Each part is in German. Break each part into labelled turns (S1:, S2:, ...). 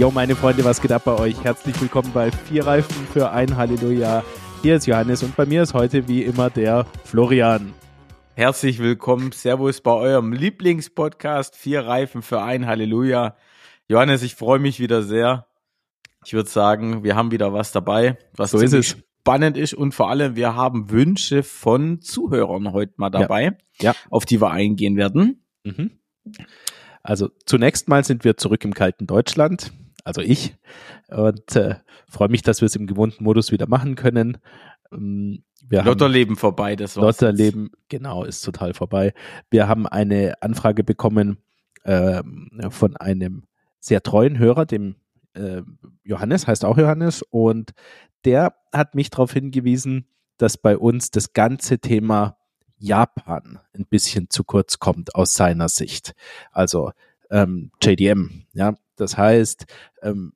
S1: Jo, meine Freunde, was geht ab bei euch? Herzlich willkommen bei Vier Reifen für ein Halleluja. Hier ist Johannes und bei mir ist heute wie immer der Florian.
S2: Herzlich willkommen, Servus bei eurem Lieblingspodcast Vier Reifen für ein Halleluja. Johannes, ich freue mich wieder sehr. Ich würde sagen, wir haben wieder was dabei, was
S1: so ist es.
S2: spannend ist und vor allem wir haben Wünsche von Zuhörern heute mal dabei,
S1: Ja. Ja.
S2: auf die wir eingehen werden.
S1: Mhm. Also zunächst mal sind wir zurück im kalten Deutschland, also ich, und äh, freue mich, dass wir es im gewohnten Modus wieder machen können. Ähm, Wir haben
S2: Lotterleben vorbei, das war's.
S1: Lotterleben, genau, ist total vorbei. Wir haben eine Anfrage bekommen ähm, von einem sehr treuen Hörer, dem äh, Johannes, heißt auch Johannes, und der hat mich darauf hingewiesen, dass bei uns das ganze Thema Japan ein bisschen zu kurz kommt aus seiner Sicht. Also ähm, JDM, ja, das heißt, ähm,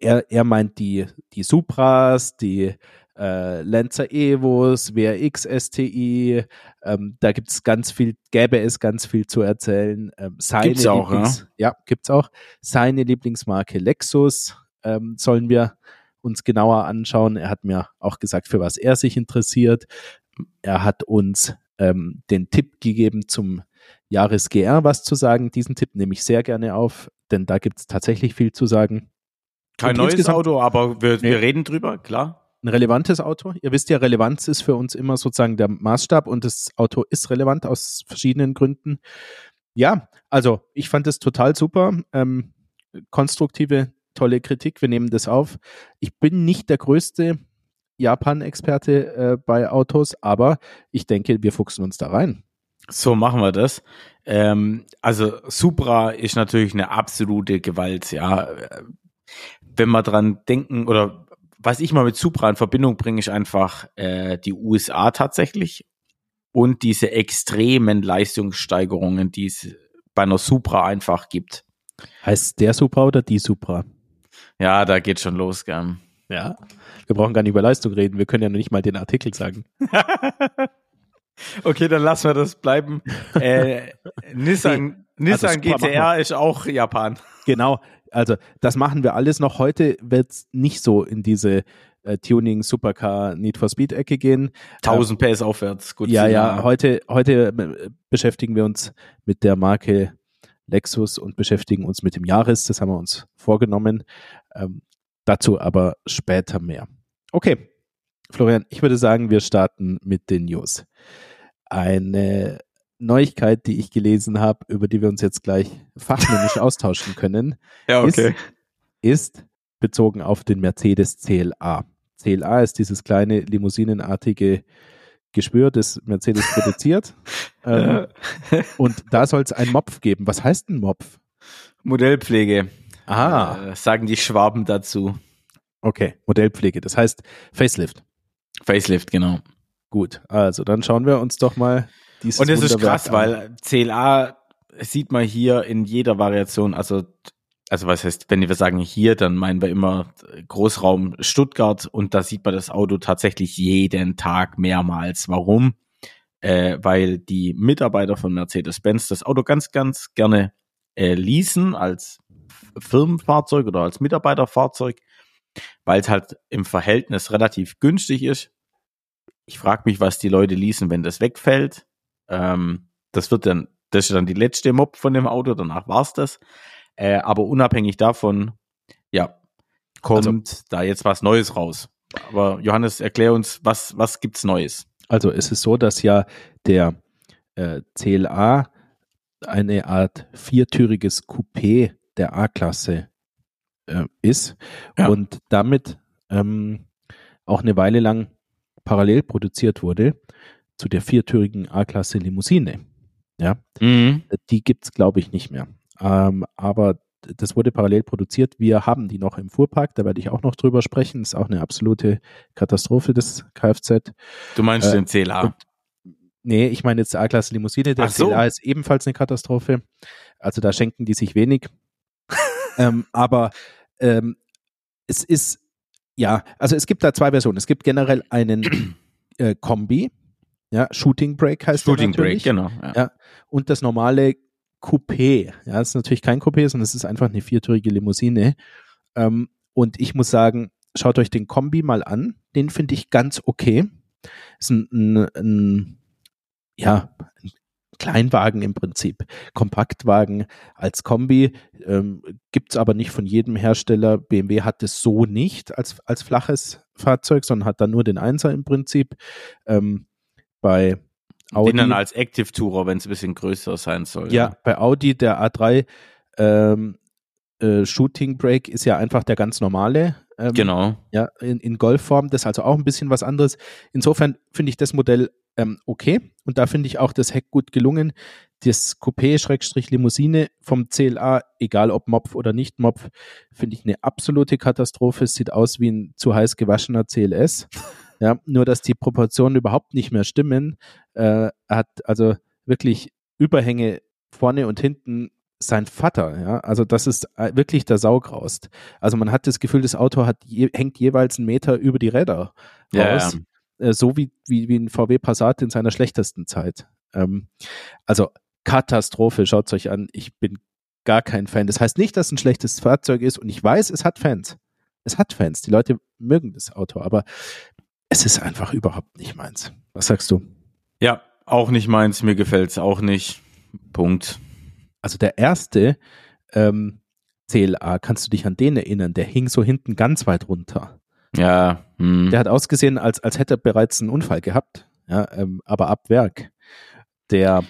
S1: er, er meint die, die Supras, die äh, Lancer Evos, WRX STI, ähm, da gibt's ganz viel, gäbe es ganz viel zu erzählen. Ähm, seine
S2: Gibt's auch,
S1: Lieblings, ja? gibt's auch. Seine Lieblingsmarke Lexus ähm, sollen wir uns genauer anschauen. Er hat mir auch gesagt, für was er sich interessiert. Er hat uns ähm, den Tipp gegeben zum Jahres GR was zu sagen. Diesen Tipp nehme ich sehr gerne auf, denn da gibt's tatsächlich viel zu sagen.
S2: Kein
S1: Und
S2: neues Auto, aber wir,
S1: Nee.
S2: wir reden drüber, klar.
S1: ein relevantes Auto. Ihr wisst ja, Relevanz ist für uns immer sozusagen der Maßstab und das Auto ist relevant aus verschiedenen Gründen. Ja, also ich fand es total super. Ähm, konstruktive, tolle Kritik. Wir nehmen das auf. Ich bin nicht der größte Japan-Experte äh, bei Autos, aber ich denke, wir fuchsen uns da rein.
S2: So machen wir das. Ähm, also Supra ist natürlich eine absolute Gewalt, ja. Wenn wir dran denken oder was ich mal mit Supra in Verbindung bringe, ist einfach äh, die USA tatsächlich und diese extremen Leistungssteigerungen, die es bei einer Supra einfach gibt.
S1: Heißt der Supra oder die Supra?
S2: Ja, da geht schon los, gell.
S1: Ja. Wir brauchen gar nicht über Leistung reden. Wir können ja noch nicht mal den Artikel sagen.
S2: okay, dann lassen wir das bleiben. Äh, Nissan, Nissan
S1: Supra machen
S2: GTR ist auch Japan.
S1: Genau, also das machen wir alles noch. Heute wird es nicht so in diese äh, Tuning Supercar Need for Speed Ecke gehen.
S2: 1000 PS aufwärts. Gut,
S1: Ja, ja, heute, heute äh, beschäftigen wir uns mit der Marke Lexus und beschäftigen uns mit dem Jahres. Das haben wir uns vorgenommen. Ähm, dazu aber später mehr. Okay, Florian, ich würde sagen, wir starten mit den News. Eine Neuigkeit, die ich gelesen habe, über die wir uns jetzt gleich fachmännisch austauschen können,
S2: Ja,
S1: okay. ist bezogen auf den Mercedes CLA. CLA ist dieses kleine limousinenartige Geschwür, das Mercedes produziert. ähm, und da soll es einen Mopf geben. Was heißt ein Mopf?
S2: Modellpflege.
S1: Ah,
S2: Äh, sagen die Schwaben dazu.
S1: okay, Modellpflege. Das heißt Facelift.
S2: Facelift, genau.
S1: Gut, also dann schauen wir uns doch mal dieses
S2: Und es ist krass,
S1: an.
S2: weil CLA sieht man hier in jeder Variation, also also was heißt, wenn wir sagen hier, dann meinen wir immer Großraum Stuttgart und da sieht man das Auto tatsächlich jeden Tag mehrmals. Warum? Äh, weil die Mitarbeiter von Mercedes-Benz das Auto ganz, ganz gerne äh, leasen als Firmenfahrzeug oder als Mitarbeiterfahrzeug, weil es halt im Verhältnis relativ günstig ist. Ich frage mich, was die Leute leasen, wenn das wegfällt. Ähm, das wird dann, das ist dann die letzte Mob von dem Auto, danach war's das. Äh, aber unabhängig davon, ja, kommt
S1: Also-
S2: da jetzt was Neues raus. Aber Johannes, erklär uns, was, was gibt's Neues?
S1: Also es ist so, dass ja der äh, CLA eine Art viertüriges Coupé der A-Klasse äh, ist
S2: Ja.
S1: und damit ähm, auch eine Weile lang parallel produziert wurde zu der viertürigen A-Klasse Limousine. Ja, die gibt's glaube ich, nicht mehr. Ähm, aber das wurde parallel produziert. Wir haben die noch im Fuhrpark, da werde ich auch noch drüber sprechen. ist auch eine absolute Katastrophe, das Kfz.
S2: Du meinst
S1: Äh,
S2: den CLA?
S1: Nee, ich meine jetzt A-Klasse Limousine. Der
S2: Ach so.
S1: CLA ist ebenfalls eine Katastrophe. Also da schenken die sich wenig. Ähm, aber ähm, es ist, ja, also es gibt da zwei Versionen. Es gibt generell einen äh, Kombi, ja, Shooting Brake heißt der
S2: Shooting Break, genau. Ja.
S1: Ja. Und das normale Coupé. Ja, es ist natürlich kein Coupé, sondern es ist einfach eine viertürige Limousine. Ähm, und ich muss sagen, schaut euch den Kombi mal an. Den finde ich ganz okay. Ist ein, ein, ein ja, Kleinwagen im Prinzip. Kompaktwagen als Kombi ähm, gibt es aber nicht von jedem Hersteller. BMW hat es so nicht als, als flaches Fahrzeug, sondern hat dann nur den Einser im Prinzip. Ähm, bei
S2: Audi. Den dann als Active Tourer, wenn es ein bisschen größer sein soll.
S1: Ja, ja, bei Audi der A3 ähm, äh, Shooting Brake ist ja einfach der ganz normale.
S2: Ähm, genau.
S1: Ja, in, in Golfform. Das ist also auch ein bisschen was anderes. Insofern finde ich das Modell ähm, okay. Und da finde ich auch das Heck gut gelungen. Das Coupé-Limousine vom CLA, egal ob Mopf oder nicht Mopf, finde ich eine absolute Katastrophe. Es sieht aus wie ein zu heiß gewaschener CLS. Ja, nur dass die Proportionen überhaupt nicht mehr stimmen. Äh, hat also wirklich Überhänge vorne und hinten sein Vater, ja, also das ist äh, wirklich der Saugraust. Also man hat das Gefühl, das Auto hat je, hängt jeweils einen Meter über die Räder raus, ja, ja. Äh, so wie, wie, wie ein VW Passat in seiner schlechtesten Zeit. Ähm, also Katastrophe, schaut euch an. Ich bin gar kein Fan. Das heißt nicht, dass es ein schlechtes Fahrzeug ist und ich weiß, es hat Fans. Es hat Fans. Die Leute mögen das Auto, aber es ist einfach überhaupt nicht meins. Was sagst du?
S2: Ja, auch nicht meins. Mir gefällt es auch nicht. Punkt.
S1: Also der erste ähm, CLA, kannst du dich an den erinnern? Der hing so hinten ganz weit runter.
S2: Ja.
S1: Hm. Der hat ausgesehen, als, als hätte er bereits einen Unfall gehabt. Ja, ähm, aber ab Werk. Der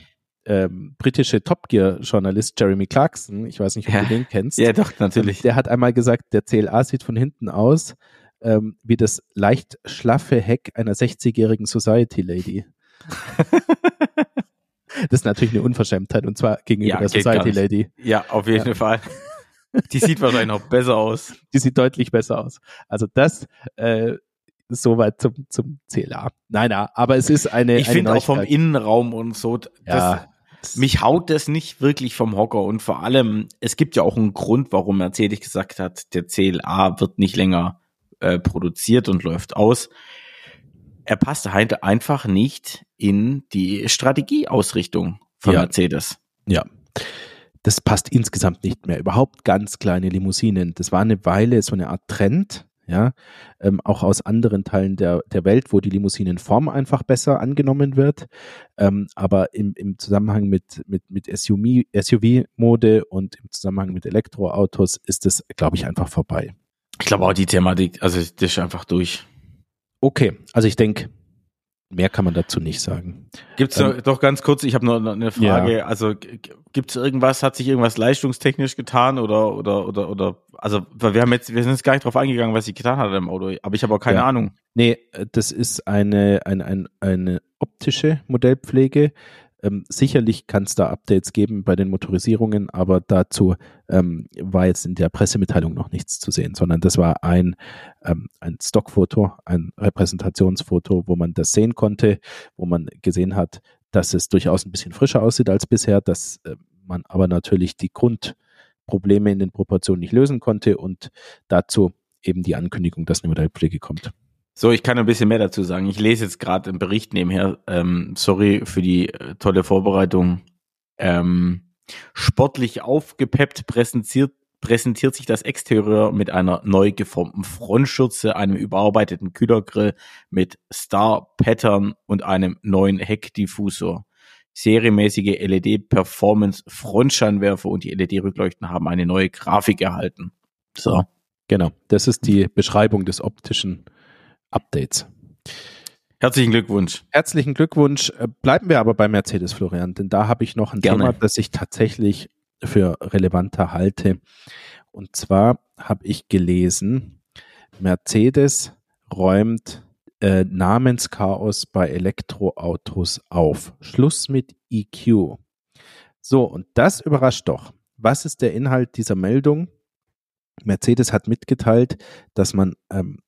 S1: ähm, britische Top Gear-Journalist Jeremy Clarkson, ich weiß nicht, ob ja. du den kennst.
S2: Ja, doch, natürlich.
S1: Der hat einmal gesagt, der CLA sieht von hinten aus ähm, wie das leicht schlaffe Heck einer 60-jährigen Society Lady. das ist natürlich eine Unverschämtheit und zwar gegenüber ja, der Society Lady.
S2: Ja, auf jeden ja. Fall. Die sieht wahrscheinlich noch besser aus.
S1: Die sieht deutlich besser aus. Also das äh, soweit zum, zum CLA. Nein, nein, aber es ist eine.
S2: Ich finde auch vom Innenraum und so, das, ja. mich haut das nicht wirklich vom Hocker und vor allem, es gibt ja auch einen Grund, warum Mercedes gesagt hat, der CLA wird nicht länger äh, produziert und läuft aus. Er passt halt einfach nicht in die Strategieausrichtung von ja. Mercedes.
S1: Ja. Das passt insgesamt nicht mehr. Überhaupt ganz kleine Limousinen. Das war eine Weile so eine Art Trend, ja, ähm, auch aus anderen Teilen der, der Welt, wo die Limousinenform einfach besser angenommen wird. Ähm, aber im, im Zusammenhang mit, mit, mit SUV-Mode und im Zusammenhang mit Elektroautos ist es, glaube ich, einfach vorbei.
S2: Ich glaube auch die Thematik, also das ist einfach durch.
S1: Okay, also ich denke, mehr kann man dazu nicht sagen.
S2: Gibt's ähm, doch ganz kurz, ich habe noch eine Frage, ja. also gibt's irgendwas, hat sich irgendwas leistungstechnisch getan oder oder oder oder also wir haben jetzt wir sind jetzt gar nicht drauf eingegangen, was sie getan hat im Auto, aber ich habe auch keine ja. Ahnung.
S1: Nee, das ist eine eine eine, eine optische Modellpflege. Ähm, sicherlich kann es da Updates geben bei den Motorisierungen, aber dazu ähm, war jetzt in der Pressemitteilung noch nichts zu sehen, sondern das war ein, ähm, ein Stockfoto, ein Repräsentationsfoto, wo man das sehen konnte, wo man gesehen hat, dass es durchaus ein bisschen frischer aussieht als bisher, dass äh, man aber natürlich die Grundprobleme in den Proportionen nicht lösen konnte und dazu eben die Ankündigung, dass eine Modellpflege kommt.
S2: So, ich kann ein bisschen mehr dazu sagen. Ich lese jetzt gerade einen Bericht nebenher. Ähm, sorry für die äh, tolle Vorbereitung. Ähm, sportlich aufgepeppt präsentiert, präsentiert sich das Exterieur mit einer neu geformten Frontschürze, einem überarbeiteten Kühlergrill mit Star Pattern und einem neuen Heckdiffusor. Serienmäßige LED Performance Frontscheinwerfer und die LED-Rückleuchten haben eine neue Grafik erhalten.
S1: So. Genau. Das ist die Beschreibung des optischen Updates.
S2: Herzlichen Glückwunsch.
S1: Herzlichen Glückwunsch. Äh, bleiben wir aber bei Mercedes, Florian, denn da habe ich noch ein Gerne. Thema, das ich tatsächlich für relevanter halte. Und zwar habe ich gelesen, Mercedes räumt äh, Namenschaos bei Elektroautos auf. Schluss mit EQ. So, und das überrascht doch. Was ist der Inhalt dieser Meldung? Mercedes hat mitgeteilt, dass man ähm,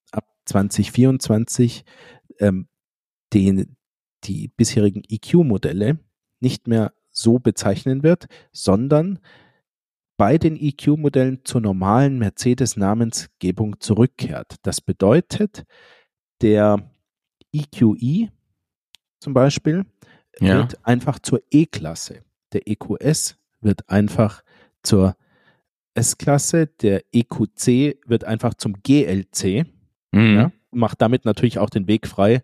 S1: 2024 ähm, den, die bisherigen EQ-Modelle nicht mehr so bezeichnen wird, sondern bei den EQ-Modellen zur normalen Mercedes-Namensgebung zurückkehrt. Das bedeutet, der EQE zum Beispiel ja. wird einfach zur E-Klasse. Der EQS wird einfach zur S-Klasse, der EQC wird einfach zum GLC.
S2: Mhm.
S1: Ja, macht damit natürlich auch den Weg frei.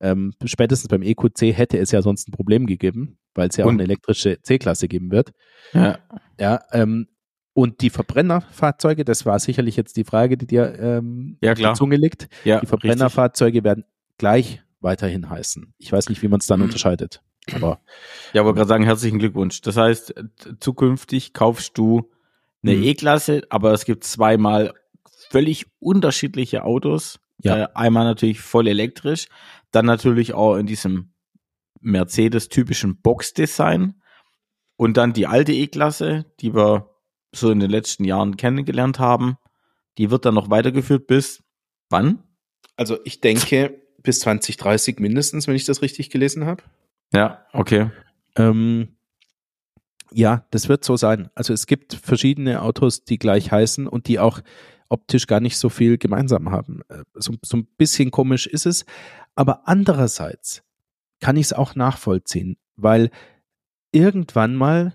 S1: Ähm, spätestens beim EQC hätte es ja sonst ein Problem gegeben, weil es ja auch
S2: Und-
S1: eine elektrische C-Klasse geben wird.
S2: Ja.
S1: Ja, ähm, und die Verbrennerfahrzeuge, das war sicherlich jetzt die Frage, die dir ähm,
S2: Ja,
S1: auf
S2: klar.
S1: die Zunge liegt.
S2: ja
S1: Die Verbrennerfahrzeuge werden gleich weiterhin heißen. Ich weiß nicht, wie man es dann unterscheidet. Aber
S2: Ja, aber gerade sagen, herzlichen Glückwunsch. Das heißt, äh, zukünftig kaufst du eine
S1: Mhm.
S2: E-Klasse, aber es gibt zweimal völlig unterschiedliche Autos.
S1: Ja.
S2: Äh, einmal natürlich voll elektrisch, dann natürlich auch in diesem Mercedes-typischen Box-Design und dann die alte E-Klasse, die wir so in den letzten Jahren kennengelernt haben. Die wird dann noch weitergeführt bis wann?
S1: also ich denke bis 2030 mindestens, wenn ich das richtig gelesen habe.
S2: Ja, okay.
S1: Ähm, ja, das wird so sein. Also es gibt verschiedene Autos, die gleich heißen und die auch optisch gar nicht so viel gemeinsam haben. Äh, So, so ein bisschen komisch ist es. Aber andererseits kann ich es auch nachvollziehen, weil irgendwann mal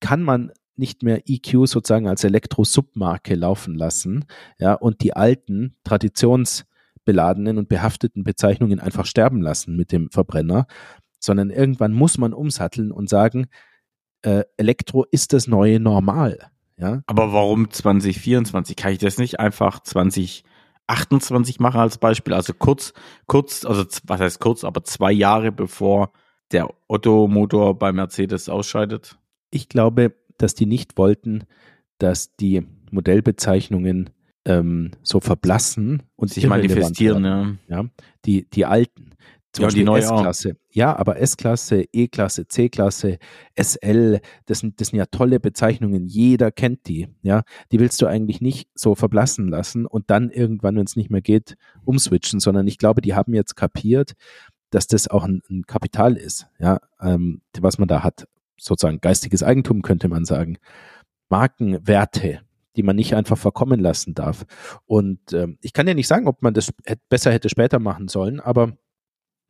S1: kann man nicht mehr EQ sozusagen als Elektro-Submarke laufen lassen, ja, und die alten, traditionsbeladenen und behafteten Bezeichnungen einfach sterben lassen mit dem Verbrenner, sondern irgendwann muss man umsatteln und sagen, äh, Elektro ist das neue Normal. Ja,
S2: Aber warum 2024? Kann ich das nicht einfach 2028 machen als Beispiel? Also kurz, kurz, also was heißt kurz, aber zwei Jahre bevor der Otto-Motor bei Mercedes ausscheidet?
S1: ich glaube, dass die nicht wollten, dass die Modellbezeichnungen ähm, so verblassen und
S2: Sich manifestieren, ja.
S1: Ja, die, die alten. Zum
S2: Ja, die
S1: Beispiel
S2: neue.
S1: S-Klasse. Ja, aber S-Klasse, E-Klasse, C-Klasse, SL, das sind, das sind ja tolle Bezeichnungen. Jeder kennt die. Ja, die willst du eigentlich nicht so verblassen lassen und dann irgendwann, wenn es nicht mehr geht, umswitchen, sondern ich glaube, die haben jetzt kapiert, dass das auch ein, ein Kapital ist. Ja, ähm, was man da hat. Sozusagen geistiges Eigentum könnte man sagen. Markenwerte, die man nicht einfach verkommen lassen darf. Und ähm, ich kann ja nicht sagen, ob man das besser hätte später machen sollen, aber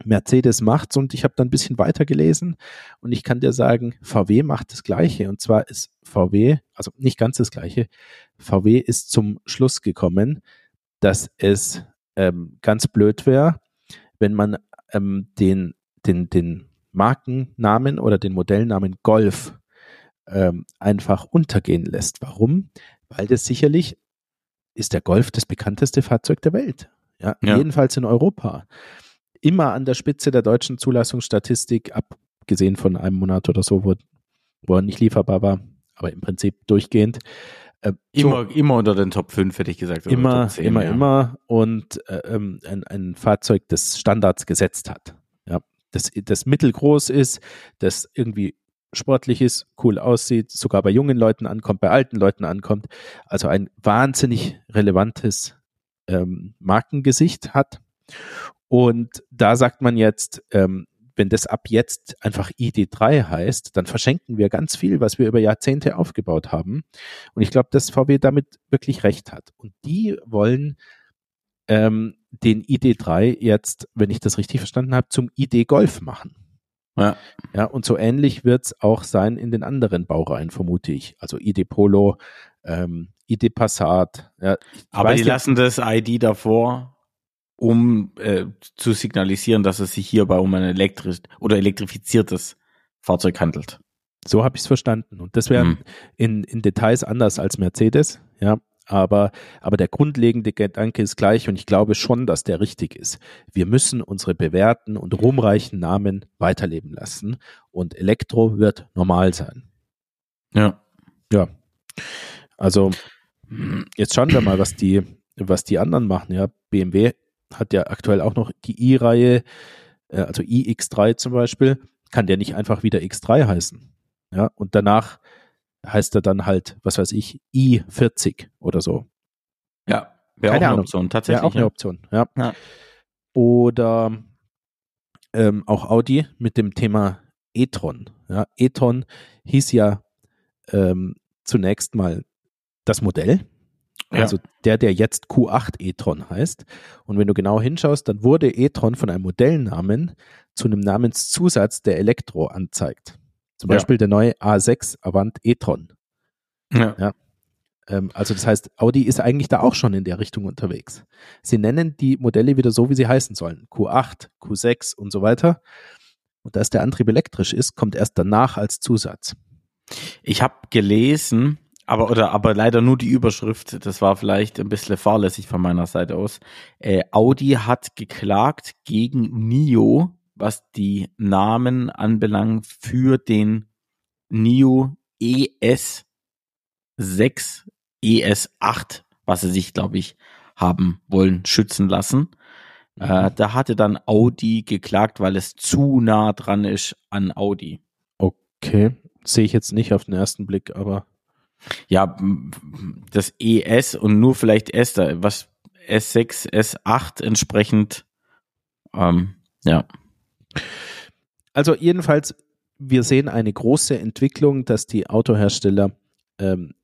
S1: Mercedes macht's und ich habe dann ein bisschen weiter gelesen und ich kann dir sagen, VW macht das Gleiche und zwar ist VW, also nicht ganz das Gleiche, VW ist zum Schluss gekommen, dass es ähm, ganz blöd wäre, wenn man ähm, den, den, den Markennamen oder den Modellnamen Golf ähm, einfach untergehen lässt. Warum? Weil das sicherlich ist der Golf das bekannteste Fahrzeug der Welt. Ja,
S2: Ja.
S1: jedenfalls in Europa. Immer an der Spitze der deutschen Zulassungsstatistik, abgesehen von einem Monat oder so, wo, wo er nicht lieferbar war, aber im Prinzip durchgehend. Äh, so-
S2: Immer, immer unter den Top 5, hätte ich gesagt.
S1: immer,
S2: Top 10,
S1: immer,
S2: ja.
S1: immer und äh, ähm, ein, ein Fahrzeug, das Standards gesetzt hat. Ja, das, das mittelgroß ist, das irgendwie sportlich ist, cool aussieht, sogar bei jungen Leuten ankommt, bei alten Leuten ankommt. Also ein wahnsinnig relevantes ähm, Markengesicht hat. Und da sagt man jetzt, ähm, wenn das ab jetzt einfach ID3 heißt, dann verschenken wir ganz viel, was wir über Jahrzehnte aufgebaut haben. Und ich glaube, dass VW damit wirklich recht hat. Und die wollen ähm, den ID3 jetzt, wenn ich das richtig verstanden habe, zum ID Golf machen.
S2: Ja.
S1: Ja, und so ähnlich wird es auch sein in den anderen Baureihen, vermute ich. Also ID Polo, ähm, ID Passat. Ja,
S2: Aber die
S1: nicht-
S2: lassen das ID davor, um äh, zu signalisieren, dass es sich hierbei um ein elektrisch oder elektrifiziertes Fahrzeug handelt.
S1: So habe ich es verstanden. Und das wäre
S2: Hm.
S1: in, in Details anders als Mercedes, ja. Aber, aber der grundlegende Gedanke ist gleich und ich glaube schon, dass der richtig ist. Wir müssen unsere bewährten und ruhmreichen Namen weiterleben lassen und Elektro wird normal sein.
S2: Ja.
S1: Ja. Also, jetzt schauen wir mal, was die, was die anderen machen. Ja, BMW hat ja aktuell auch noch die i-Reihe, äh, also iX3 zum Beispiel, kann der nicht einfach wieder X3 heißen. Ja, und danach heißt er dann halt, was weiß ich, i40 oder so.
S2: Ja. Wäre auch eine
S1: Ahnung.
S2: Option,
S1: Ja,
S2: tatsächlich.
S1: auch eine Option. Ja.
S2: Ja.
S1: Oder ähm, auch Audi mit dem Thema e-tron. Ja, e-tron hieß ja ähm, zunächst mal das Modell.
S2: Ja.
S1: Also der, der jetzt Q8 e-tron heißt. Und wenn du genau hinschaust, dann wurde e-tron von einem Modellnamen zu einem Namenszusatz, der Elektro anzeigt. Zum Beispiel ja. der neue A6 Avant e-tron.
S2: Ja. ja.
S1: Ähm, also das heißt, Audi ist eigentlich da auch schon in der Richtung unterwegs. Sie nennen die Modelle wieder so, wie sie heißen sollen. Q8, Q6 und so weiter. Und dass der Antrieb elektrisch ist, kommt erst danach als Zusatz.
S2: Ich habe gelesen, aber oder aber leider nur die Überschrift. Das war vielleicht ein bisschen fahrlässig von meiner Seite aus. Äh, Audi hat geklagt gegen NIO, was die Namen anbelangt für den NIO ES 6 ES8, was sie sich, glaube ich, haben wollen schützen lassen. Mhm. Äh, da hatte dann Audi geklagt, weil es zu nah dran ist an Audi.
S1: Okay, sehe ich jetzt nicht auf den ersten Blick, aber.
S2: Ja, das ES und nur vielleicht S, da, was S6, S8 entsprechend, ähm, ja.
S1: Also jedenfalls, wir sehen eine große Entwicklung, dass die Autohersteller ähm,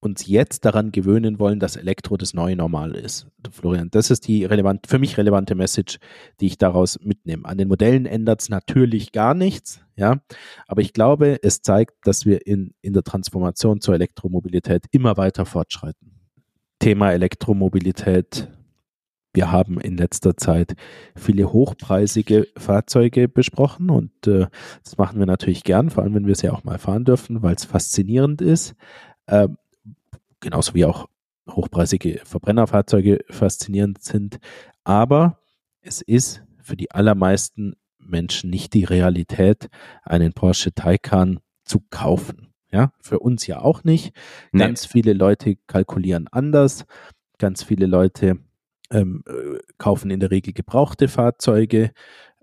S1: uns jetzt daran gewöhnen wollen, dass Elektro das neue Normal ist. Florian, das ist die relevant, für mich relevante Message, die ich daraus mitnehme. An den Modellen ändert es natürlich gar nichts, ja, aber ich glaube, es zeigt, dass wir in, in der Transformation zur Elektromobilität immer weiter fortschreiten. Thema Elektromobilität. Wir haben in letzter Zeit viele hochpreisige Fahrzeuge besprochen und äh, das machen wir natürlich gern, vor allem wenn wir sie auch mal fahren dürfen, weil es faszinierend ist. Ähm, genauso wie auch hochpreisige Verbrennerfahrzeuge faszinierend sind. Aber es ist für die allermeisten Menschen nicht die Realität, einen Porsche Taycan zu kaufen. Ja, für uns ja auch nicht. Nee. Ganz viele Leute kalkulieren anders. Ganz viele Leute ähm, äh, kaufen in der Regel gebrauchte Fahrzeuge.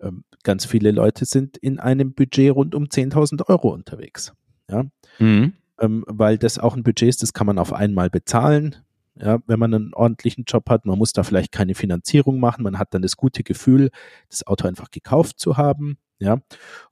S1: Ähm, ganz viele Leute sind in einem Budget rund um 10.000 Euro unterwegs. Ja. Mhm ähm, weil das auch ein Budget ist, das kann man auf einmal bezahlen. Ja, wenn man einen ordentlichen Job hat, man muss da vielleicht keine Finanzierung machen, man hat dann das gute Gefühl, das Auto einfach gekauft zu haben. Ja,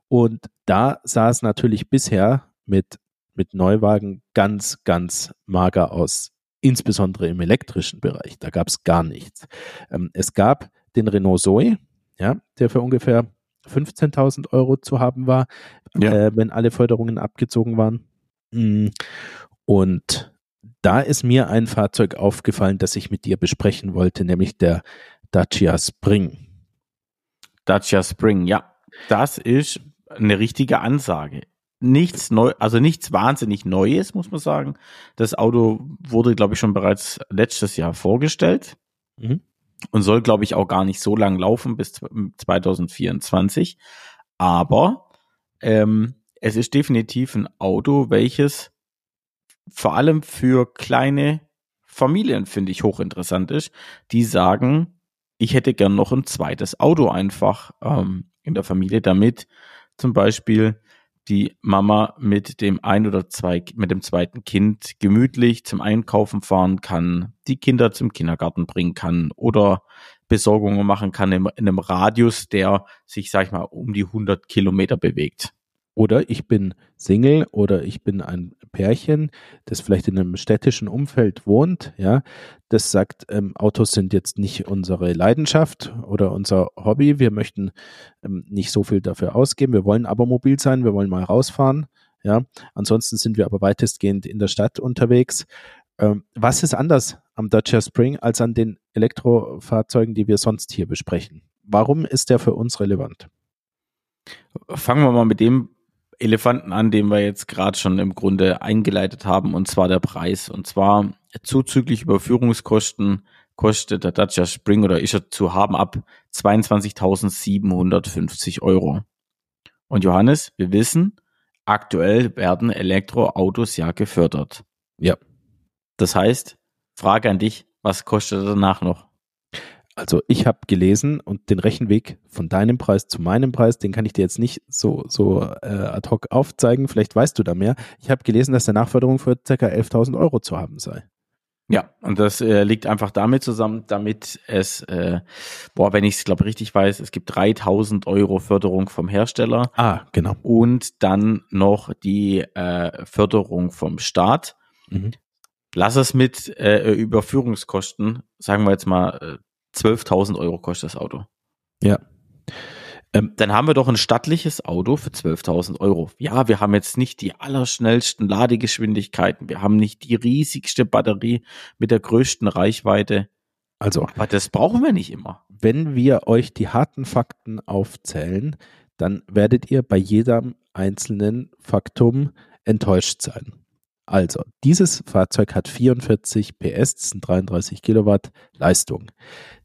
S1: und da sah es natürlich bisher mit, mit Neuwagen ganz, ganz mager aus, insbesondere im elektrischen Bereich. Da gab es gar nichts. Ähm, es gab den Renault Zoe, ja, der für ungefähr 15.000 Euro zu haben war, ja. äh, wenn alle Förderungen abgezogen waren. Mm. Und da ist mir ein Fahrzeug aufgefallen, das ich mit dir besprechen wollte, nämlich der Dacia Spring.
S2: Dacia Spring, ja. Das ist eine richtige Ansage. Nichts neu, also nichts wahnsinnig Neues, muss man sagen. Das Auto wurde, glaube ich, schon bereits letztes Jahr vorgestellt mhm. und soll, glaube ich, auch gar nicht so lang laufen bis 2024. Aber ähm, es ist definitiv ein Auto, welches vor allem für kleine Familien, finde ich, hochinteressant ist, die sagen, ich hätte gern noch ein zweites Auto einfach ähm, in der Familie, damit zum Beispiel die Mama mit dem ein oder zwei, mit dem zweiten Kind gemütlich zum Einkaufen fahren kann, die Kinder zum Kindergarten bringen kann oder Besorgungen machen kann in, in einem Radius, der sich, sag ich mal, um die 100 Kilometer bewegt.
S1: Oder ich bin Single oder ich bin ein Pärchen, das vielleicht in einem städtischen Umfeld wohnt, ja, das sagt, ähm, Autos sind jetzt nicht unsere Leidenschaft oder unser Hobby. Wir möchten ähm, nicht so viel dafür ausgeben. Wir wollen aber mobil sein, wir wollen mal rausfahren. Ja, ansonsten sind wir aber weitestgehend in der Stadt unterwegs. Ähm, was ist anders am Dacia Spring als an den Elektrofahrzeugen, die wir sonst hier besprechen? Warum ist der für uns relevant?
S2: Fangen wir mal mit dem Elefanten an, den wir jetzt gerade schon im Grunde eingeleitet haben, und zwar der Preis. Und zwar zuzüglich Überführungskosten kostet der Dacia Spring oder ist er zu haben ab 22.750 Euro. Und Johannes, wir wissen, aktuell werden Elektroautos ja gefördert.
S1: Ja.
S2: Das heißt, Frage an dich, was kostet er danach noch?
S1: Also ich habe gelesen und den Rechenweg von deinem Preis zu meinem Preis, den kann ich dir jetzt nicht so, so äh, ad hoc aufzeigen, vielleicht weißt du da mehr. Ich habe gelesen, dass der Nachförderung für ca. 11.000 Euro zu haben sei.
S2: Ja, und das äh, liegt einfach damit zusammen, damit es, äh, boah, wenn ich es glaube richtig weiß, es gibt 3000 Euro Förderung vom Hersteller.
S1: Ah, genau.
S2: Und dann noch die äh, Förderung vom Staat. Mhm. Lass es mit äh, Überführungskosten, sagen wir jetzt mal äh, 12.000 Euro kostet das Auto.
S1: Ja.
S2: Ähm, dann haben wir doch ein stattliches Auto für 12.000 Euro. Ja, wir haben jetzt nicht die allerschnellsten Ladegeschwindigkeiten, wir haben nicht die riesigste Batterie mit der größten Reichweite. Also, aber das brauchen wir nicht immer.
S1: Wenn wir euch die harten Fakten aufzählen, dann werdet ihr bei jedem einzelnen Faktum enttäuscht sein. Also, dieses Fahrzeug hat 44 PS, das sind 33 Kilowatt Leistung.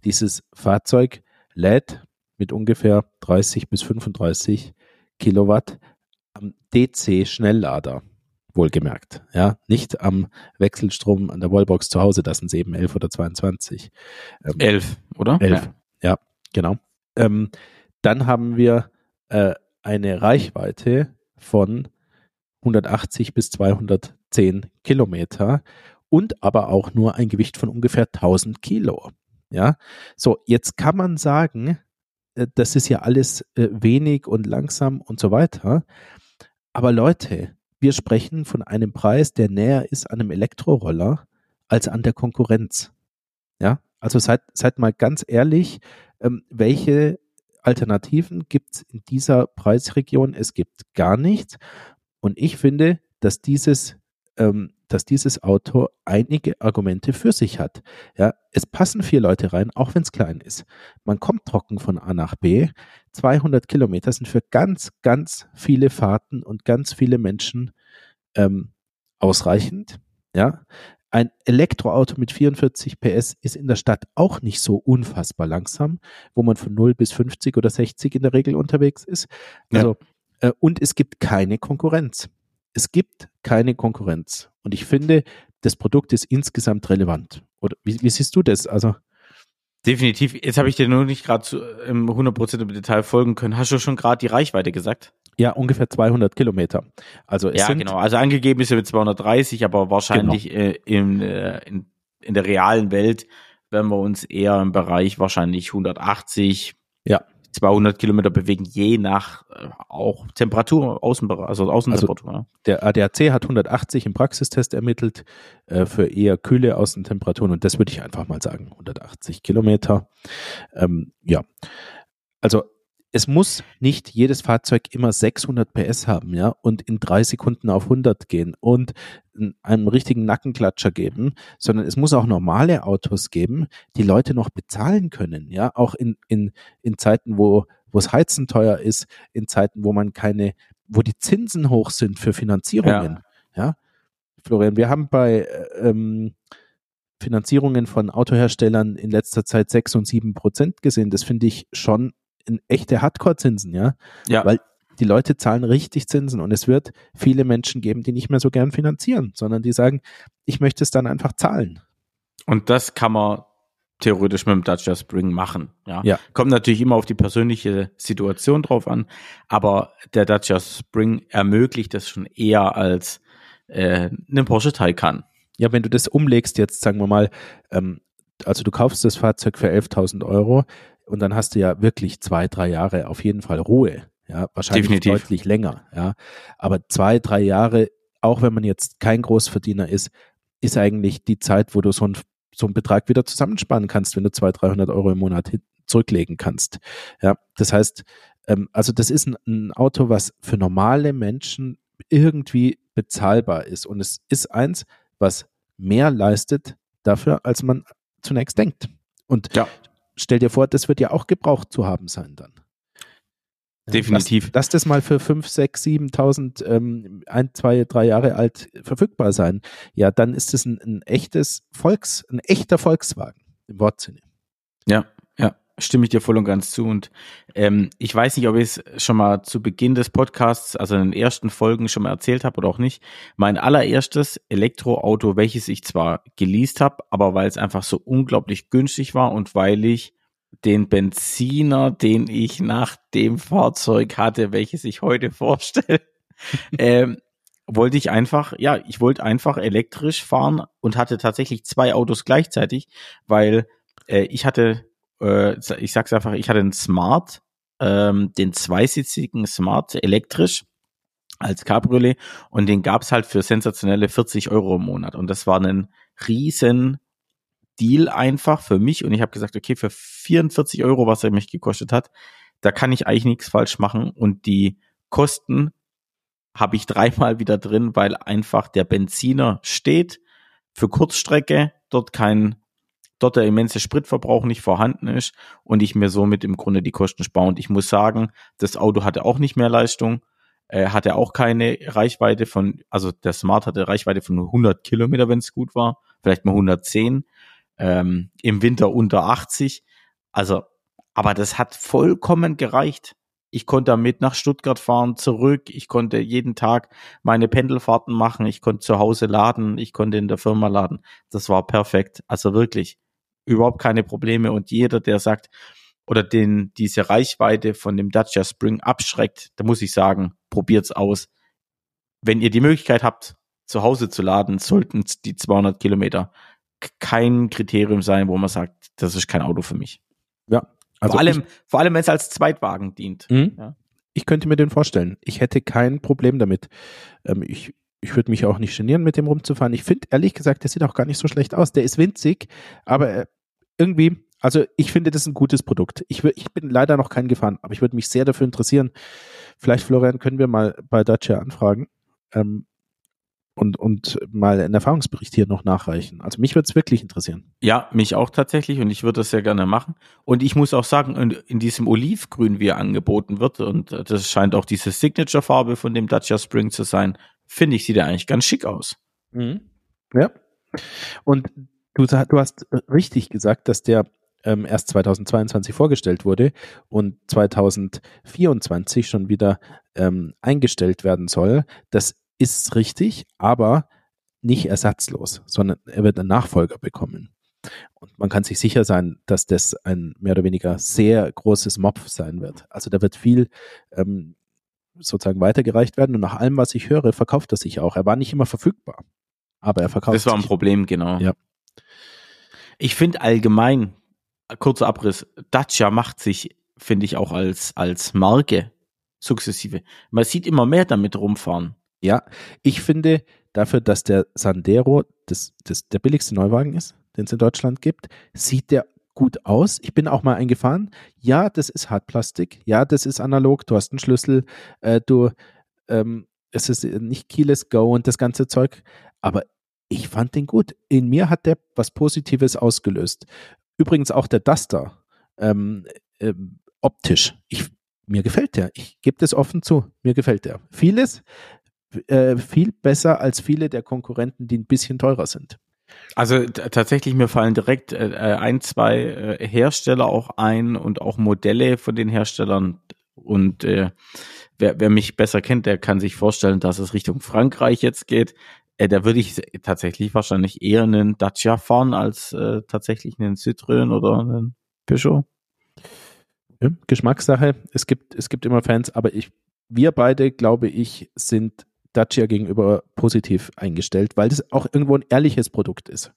S1: Dieses Fahrzeug lädt mit ungefähr 30 bis 35 Kilowatt am DC-Schnelllader. Wohlgemerkt, ja, nicht am Wechselstrom an der Wallbox zu Hause, das sind eben 11 oder 22.
S2: Ähm, 11, oder?
S1: 11, ja, ja genau. Ähm, dann haben wir äh, eine Reichweite von 180 bis 210 Kilometer und aber auch nur ein Gewicht von ungefähr 1000 Kilo. Ja, so jetzt kann man sagen, äh, das ist ja alles äh, wenig und langsam und so weiter. Aber Leute, wir sprechen von einem Preis, der näher ist an einem Elektroroller als an der Konkurrenz. Ja, also seid, seid mal ganz ehrlich, ähm, welche Alternativen gibt es in dieser Preisregion? Es gibt gar nichts. Und ich finde, dass dieses ähm, dass dieses Auto einige Argumente für sich hat. Ja, es passen vier Leute rein, auch wenn es klein ist. Man kommt trocken von A nach B. 200 Kilometer sind für ganz, ganz viele Fahrten und ganz viele Menschen ähm, ausreichend. Ja, ein Elektroauto mit 44 PS ist in der Stadt auch nicht so unfassbar langsam, wo man von 0 bis 50 oder 60 in der Regel unterwegs ist. Also, ja. äh, und es gibt keine Konkurrenz es gibt keine Konkurrenz. Und ich finde, das Produkt ist insgesamt relevant. Oder wie, wie siehst du das? Also
S2: Definitiv. Jetzt habe ich dir nur nicht gerade im 100% im Detail folgen können. Hast du schon gerade die Reichweite gesagt?
S1: Ja, ungefähr 200 Kilometer.
S2: Also ja, genau. Also angegeben ist ja mit 230, aber wahrscheinlich genau. äh, in, äh, in, in der realen Welt werden wir uns eher im Bereich wahrscheinlich 180,
S1: ja.
S2: 200 Kilometer bewegen, je nach äh, auch Temperatur, Außenbereich, also Außentemperatur.
S1: Also der ADAC hat 180 im Praxistest ermittelt äh, für eher kühle Außentemperaturen und das würde ich einfach mal sagen, 180 Kilometer. Ähm, ja, also es muss nicht jedes Fahrzeug immer 600 PS haben, ja, und in drei Sekunden auf 100 gehen und einen richtigen Nackenklatscher geben, sondern es muss auch normale Autos geben, die Leute noch bezahlen können, ja, auch in, in, in Zeiten, wo, wo es Heizen teuer ist, in Zeiten, wo man keine, wo die Zinsen hoch sind für Finanzierungen, ja. ja? Florian, wir haben bei, ähm, Finanzierungen von Autoherstellern in letzter Zeit sechs und sieben Prozent gesehen. Das finde ich schon in echte Hardcore-Zinsen, ja?
S2: Ja.
S1: Weil die Leute zahlen richtig Zinsen und es wird viele Menschen geben, die nicht mehr so gern finanzieren, sondern die sagen, ich möchte es dann einfach zahlen.
S2: Und das kann man theoretisch mit dem Dacia Spring machen. Ja.
S1: ja.
S2: Kommt natürlich immer auf die persönliche Situation drauf an, aber der Dacia Spring ermöglicht es schon eher als äh, ein Porsche Taycan.
S1: Ja, wenn du das umlegst jetzt, sagen wir mal, ähm, also du kaufst das Fahrzeug für 11.000 Euro, und dann hast du ja wirklich zwei, drei Jahre auf jeden Fall Ruhe. Ja, wahrscheinlich
S2: Definitiv.
S1: deutlich länger. Ja, aber zwei, drei Jahre, auch wenn man jetzt kein Großverdiener ist, ist eigentlich die Zeit, wo du so, ein, so einen Betrag wieder zusammensparen kannst, wenn du 200, 300 Euro im Monat zurücklegen kannst. Ja, das heißt, ähm, also das ist ein, ein Auto, was für normale Menschen irgendwie bezahlbar ist. Und es ist eins, was mehr leistet dafür, als man zunächst denkt. Und ja stell dir vor, das wird ja auch gebraucht zu haben sein dann.
S2: Definitiv.
S1: Lass, lass das mal für 5, 6, 7.000, ähm, ein, zwei, drei Jahre alt verfügbar sein. Ja, dann ist es ein, ein echtes Volks, ein echter Volkswagen im Wortsinne.
S2: Ja, ja, stimme ich dir voll und ganz zu. Und ähm, ich weiß nicht, ob ich es schon mal zu Beginn des Podcasts, also in den ersten Folgen schon mal erzählt habe oder auch nicht. Mein allererstes Elektroauto, welches ich zwar geleast habe, aber weil es einfach so unglaublich günstig war und weil ich den Benziner, den ich nach dem Fahrzeug hatte, welches ich heute vorstelle, ähm, wollte ich einfach, ja, ich wollte einfach elektrisch fahren und hatte tatsächlich zwei Autos gleichzeitig, weil äh, ich hatte, äh, ich sag's einfach, ich hatte einen Smart, ähm, den zweisitzigen Smart elektrisch als Cabriolet. Und den gab's halt für sensationelle 40 Euro im Monat. Und das war ein riesen Deal einfach für mich. Und ich habe gesagt, okay, für 44 Euro, was er mich gekostet hat, da kann ich eigentlich nichts falsch machen. Und die Kosten habe ich dreimal wieder drin, weil einfach der Benziner steht für Kurzstrecke, dort kein, dort der immense Spritverbrauch nicht vorhanden ist und ich mir somit im Grunde die Kosten spare. Und ich muss sagen, das Auto hatte auch nicht mehr Leistung, äh, hatte auch keine Reichweite von, also der Smart hatte Reichweite von 100 Kilometer, wenn es gut war, vielleicht mal 110, ähm, im Winter unter 80. Also, aber das hat vollkommen gereicht. Ich konnte damit nach Stuttgart fahren, zurück. Ich konnte jeden Tag meine Pendelfahrten machen. Ich konnte zu Hause laden. Ich konnte in der Firma laden. Das war perfekt. Also wirklich überhaupt keine Probleme. Und jeder, der sagt, oder den diese Reichweite von dem Dacia Spring abschreckt, da muss ich sagen, probiert's aus. Wenn ihr die Möglichkeit habt, zu Hause zu laden, sollten die 200 Kilometer kein Kriterium sein, wo man sagt, das ist kein Auto für mich.
S1: Ja,
S2: also vor allem, ich, vor allem, wenn es als Zweitwagen dient.
S1: Mhm. Ja. Ich könnte mir den vorstellen. Ich hätte kein Problem damit. Ähm, ich ich würde mich auch nicht genieren, mit dem rumzufahren. Ich finde, ehrlich gesagt, der sieht auch gar nicht so schlecht aus. Der ist winzig, aber äh, irgendwie, also ich finde, das ein gutes Produkt. Ich, ich bin leider noch kein gefahren, aber ich würde mich sehr dafür interessieren. Vielleicht, Florian, können wir mal bei Dacia anfragen. Ähm, und, und mal einen Erfahrungsbericht hier noch nachreichen. Also mich würde es wirklich interessieren.
S2: Ja, mich auch tatsächlich und ich würde das sehr gerne machen. Und ich muss auch sagen, in, in diesem Olivgrün, wie er angeboten wird, und das scheint auch diese Signature-Farbe von dem Dacia Spring zu sein, finde ich, sieht er eigentlich ganz schick aus.
S1: Mhm. Ja. Und du, du hast richtig gesagt, dass der ähm, erst 2022 vorgestellt wurde und 2024 schon wieder ähm, eingestellt werden soll. Das ist richtig, aber nicht ersatzlos, sondern er wird einen Nachfolger bekommen. Und man kann sich sicher sein, dass das ein mehr oder weniger sehr großes Mob sein wird. Also da wird viel ähm, sozusagen weitergereicht werden und nach allem, was ich höre, verkauft er sich auch. Er war nicht immer verfügbar, aber er verkauft
S2: sich. Das war ein Problem, genau.
S1: Ja.
S2: Ich finde allgemein, kurzer Abriss, Dacia macht sich, finde ich, auch als, als Marke sukzessive. Man sieht immer mehr damit rumfahren.
S1: Ja, ich finde dafür, dass der Sandero das, das der billigste Neuwagen ist, den es in Deutschland gibt, sieht der gut aus. Ich bin auch mal eingefahren. Ja, das ist Hartplastik. Ja, das ist analog. Du hast einen Schlüssel. Äh, du, ähm, es ist nicht Keyless Go und das ganze Zeug. Aber ich fand den gut. In mir hat der was Positives ausgelöst. Übrigens auch der Duster. Ähm, ähm, optisch. Ich, mir gefällt der. Ich gebe das offen zu. Mir gefällt der. Vieles äh, viel besser als viele der Konkurrenten, die ein bisschen teurer sind.
S2: Also tatsächlich, mir fallen direkt äh, äh, ein, zwei äh, Hersteller auch ein und auch Modelle von den Herstellern. Und äh, wer, wer mich besser kennt, der kann sich vorstellen, dass es Richtung Frankreich jetzt geht. Äh, da würde ich tatsächlich wahrscheinlich eher einen Dacia fahren als äh, tatsächlich einen Citroën oder einen Peugeot.
S1: Ja, Geschmackssache. Es gibt, es gibt immer Fans, aber ich, wir beide, glaube ich, sind Dacia gegenüber positiv eingestellt, weil das auch irgendwo ein ehrliches Produkt ist.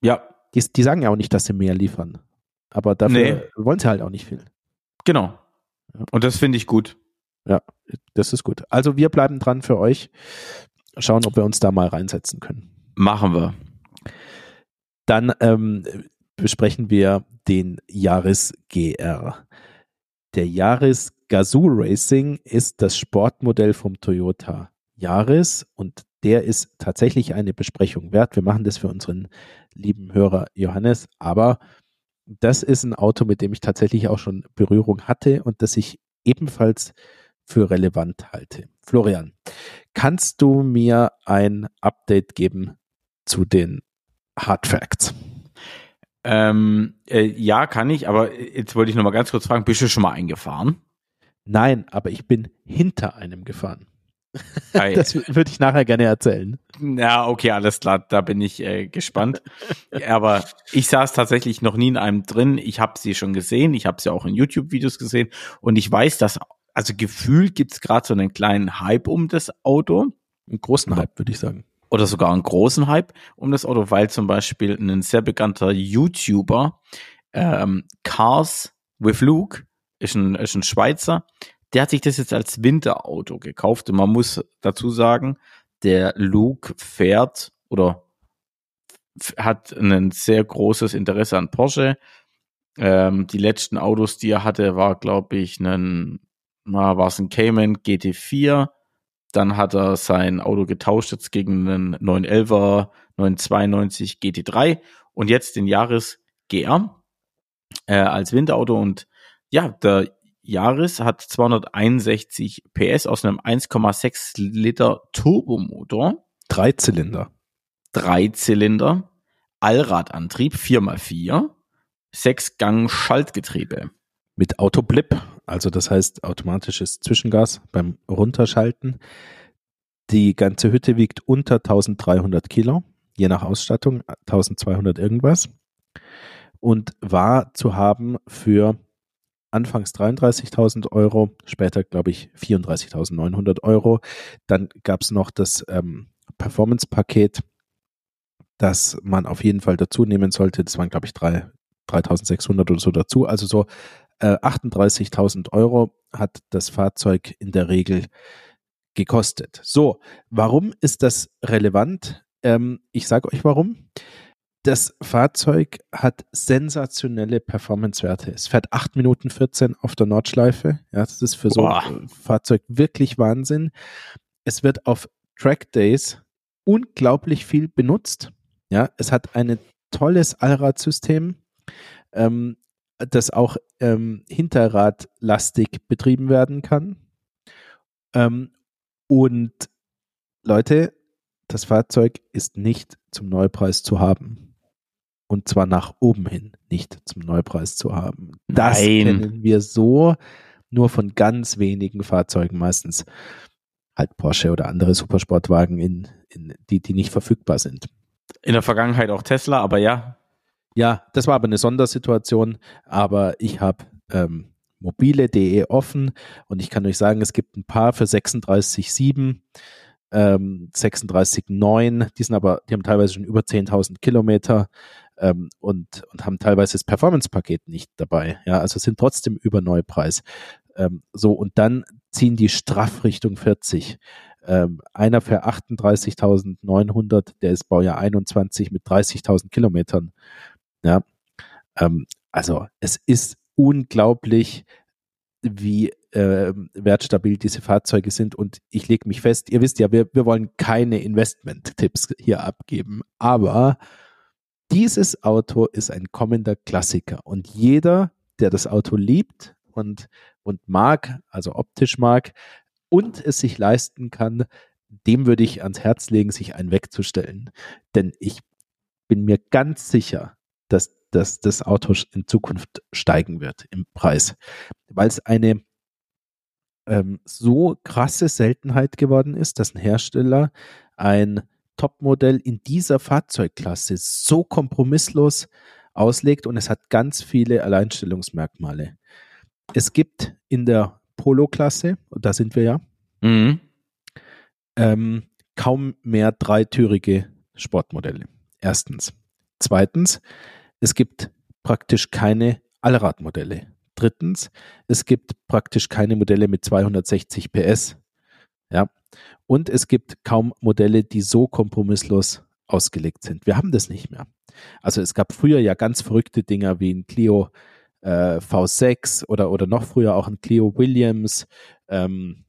S2: Ja.
S1: Die, die sagen ja auch nicht, dass sie mehr liefern. Aber dafür nee. wollen sie halt auch nicht viel.
S2: Genau. Ja. Und das finde ich gut.
S1: Ja, das ist gut. Also wir bleiben dran für euch. Schauen, ob wir uns da mal reinsetzen können.
S2: Machen wir.
S1: Dann ähm, besprechen wir den Jahres GR. Der Jahres Gazoo Racing ist das Sportmodell vom Toyota Yaris und der ist tatsächlich eine Besprechung wert. Wir machen das für unseren lieben Hörer Johannes, aber das ist ein Auto, mit dem ich tatsächlich auch schon Berührung hatte und das ich ebenfalls für relevant halte. Florian, kannst du mir ein Update geben zu den Hard Facts?
S2: Ähm, äh, ja, kann ich, aber jetzt wollte ich noch mal ganz kurz fragen, bist du schon mal eingefahren?
S1: Nein, aber ich bin hinter einem gefahren. das würde ich nachher gerne erzählen.
S2: Ja, okay, alles klar, da bin ich äh, gespannt. Aber ich saß tatsächlich noch nie in einem drin. Ich habe sie schon gesehen, ich habe sie auch in YouTube-Videos gesehen und ich weiß, dass, also gefühlt gibt es gerade so einen kleinen Hype um das Auto.
S1: Einen großen Hype, würde ich sagen.
S2: Oder sogar einen großen Hype um das Auto, weil zum Beispiel ein sehr bekannter YouTuber, ähm, Cars with Luke, ist ein, ist ein Schweizer, der hat sich das jetzt als Winterauto gekauft und man muss dazu sagen, der Luke fährt oder hat ein sehr großes Interesse an Porsche, Ähm, die letzten Autos, die er hatte, war, glaube ich, ein, war es ein Cayman GT4. Dann hat er sein Auto getauscht jetzt gegen einen 911er 992 GT3 und jetzt den Jahres GR äh, als Winterauto und ja, der Jahres hat 261 PS aus einem 1,6 Liter Turbomotor.
S1: Dreizylinder.
S2: Dreizylinder. Allradantrieb 4x4. Sechsgang Schaltgetriebe.
S1: Mit Autoblip, also das heißt automatisches Zwischengas beim Runterschalten. Die ganze Hütte wiegt unter 1300 Kilo, je nach Ausstattung 1200 irgendwas. Und war zu haben für anfangs 33.000 Euro, später glaube ich 34.900 Euro. Dann gab es noch das ähm, Performance-Paket, das man auf jeden Fall dazu nehmen sollte. Das waren glaube ich 3.600 oder so dazu. Also so äh, 38.000 Euro hat das Fahrzeug in der Regel gekostet. So, warum ist das relevant? Ähm, ich sage euch warum. Das Fahrzeug hat sensationelle Performance-Werte. Es fährt 8 Minuten 14 auf der Nordschleife. Ja, das ist für so ein Fahrzeug wirklich Wahnsinn. Es wird auf Track Days unglaublich viel benutzt. Ja, es hat ein tolles Allradsystem, ähm, das auch ähm, hinterradlastig betrieben werden kann. Ähm, und Leute, das Fahrzeug ist nicht zum Neupreis zu haben und zwar nach oben hin nicht zum Neupreis zu haben. Das Nein. kennen wir so nur von ganz wenigen Fahrzeugen, meistens halt Porsche oder andere Supersportwagen, in, in, die, die nicht verfügbar sind.
S2: In der Vergangenheit auch Tesla, aber ja.
S1: Ja, das war aber eine Sondersituation, aber ich habe ähm, mobile.de offen und ich kann euch sagen, es gibt ein paar für 36,7 ähm, 36,9, die sind aber, die haben teilweise schon über 10.000 Kilometer ähm, und, und haben teilweise das Performance-Paket nicht dabei. Ja, also sind trotzdem über Neupreis. Ähm, so, und dann ziehen die straff Richtung 40. Ähm, einer für 38.900, der ist Baujahr 21 mit 30.000 Kilometern. Ja, ähm, also es ist unglaublich, wie äh, wertstabil diese Fahrzeuge sind. Und ich lege mich fest, ihr wisst ja, wir, wir wollen keine Investment-Tipps hier abgeben, aber dieses Auto ist ein kommender Klassiker und jeder, der das Auto liebt und, und mag, also optisch mag und es sich leisten kann, dem würde ich ans Herz legen, sich einen wegzustellen. Denn ich bin mir ganz sicher, dass, dass das Auto in Zukunft steigen wird im Preis, weil es eine ähm, so krasse Seltenheit geworden ist, dass ein Hersteller ein Topmodell in dieser Fahrzeugklasse so kompromisslos auslegt und es hat ganz viele Alleinstellungsmerkmale. Es gibt in der Polo-Klasse, da sind wir ja, mhm. ähm, kaum mehr dreitürige Sportmodelle. Erstens. Zweitens, es gibt praktisch keine Allradmodelle. Drittens, es gibt praktisch keine Modelle mit 260 PS. Ja. Und es gibt kaum Modelle, die so kompromisslos ausgelegt sind. Wir haben das nicht mehr. Also es gab früher ja ganz verrückte Dinger wie ein Clio äh, V6 oder, oder noch früher auch ein Clio Williams. Ähm,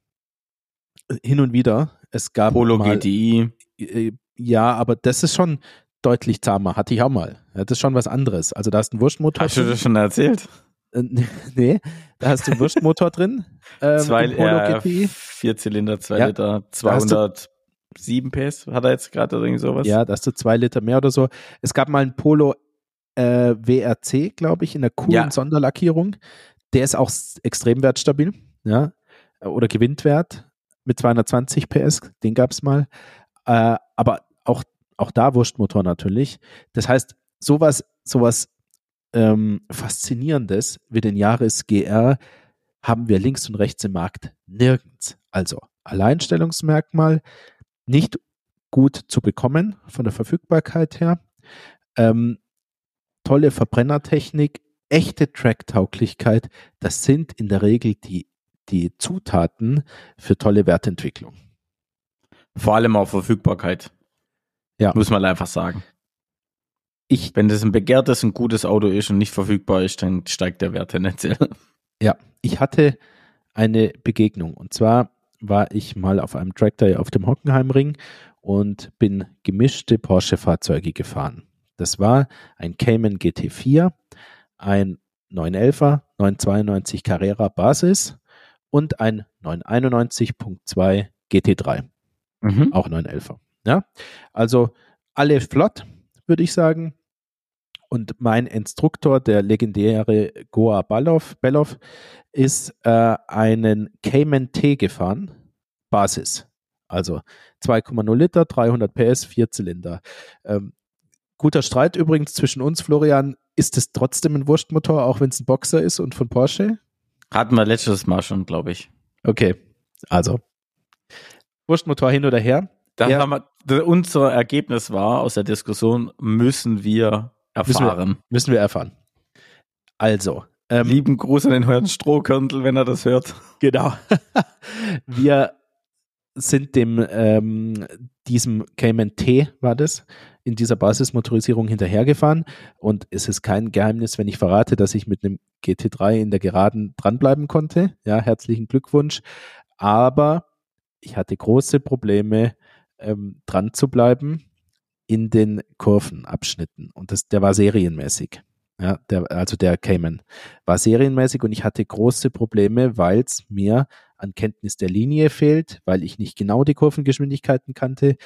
S1: hin und wieder. Es gab
S2: Polo mal, GTI.
S1: Äh, ja, aber das ist schon deutlich zahmer. Hatte ich auch mal. das ist schon was anderes. Also da ist ein Wurstmotor.
S2: Hast du das schon erzählt?
S1: Äh, nee, da hast du einen Wurstmotor drin.
S2: Ähm, Zwei, äh, vier Zylinder, zwei ja, Liter, 207 PS hat er jetzt gerade irgendwie sowas.
S1: Ja, da hast du zwei Liter mehr oder so. Es gab mal einen Polo äh, WRC, glaube ich, in der coolen ja. Sonderlackierung. Der ist auch extrem wertstabil, ja, oder Gewinntwert mit 220 PS, den gab es mal. Äh, aber auch, auch da Wurstmotor natürlich. Das heißt, sowas, sowas ähm, Faszinierendes wie den Jahres GR haben wir links und rechts im Markt nirgends. Also Alleinstellungsmerkmal nicht gut zu bekommen von der Verfügbarkeit her. Ähm, tolle Verbrennertechnik, echte Tracktauglichkeit, das sind in der Regel die, die Zutaten für tolle Wertentwicklung.
S2: Vor allem auch Verfügbarkeit. Ja. Muss man einfach sagen.
S1: Ich,
S2: Wenn das ein begehrtes und gutes Auto ist und nicht verfügbar ist, dann steigt der Wert tendenziell.
S1: ja, ich hatte eine Begegnung. Und zwar war ich mal auf einem Tractor auf dem Hockenheimring und bin gemischte Porsche-Fahrzeuge gefahren. Das war ein Cayman GT4, ein 911er, 992 Carrera Basis und ein 991.2 GT3.
S2: Mhm.
S1: Auch 911er. Ja, also alle flott, würde ich sagen. Und mein Instruktor, der legendäre Goa Balov, Belov, ist äh, einen Cayman T gefahren, Basis. Also 2,0 Liter, 300 PS, vier Zylinder. Ähm, guter Streit übrigens zwischen uns, Florian. Ist es trotzdem ein Wurstmotor, auch wenn es ein Boxer ist und von Porsche?
S2: Hatten wir letztes Mal schon, glaube ich.
S1: Okay, also Wurstmotor hin oder her.
S2: Da
S1: Ja.
S2: haben wir, unser Ergebnis war aus der Diskussion, müssen wir
S1: Müssen wir-
S2: erfahren.
S1: Müssen wir erfahren. Also, ähm,
S2: Lieben Gruß an den Herrn Strohkörntel, wenn er das hört.
S1: Genau. Wir sind dem ähm, diesem Cayman T war das in dieser Basismotorisierung hinterhergefahren und es ist kein Geheimnis, wenn ich verrate, dass ich mit einem GT3 in der Geraden dranbleiben konnte. Ja, herzlichen Glückwunsch. Aber ich hatte große Probleme, ähm, dran zu bleiben in den Kurvenabschnitten und das, der war serienmäßig. Ja, der, also der Cayman war serienmäßig und ich hatte große Probleme, weil es mir an Kenntnis der Linie fehlt, weil ich nicht genau die Kurvengeschwindigkeiten kannte.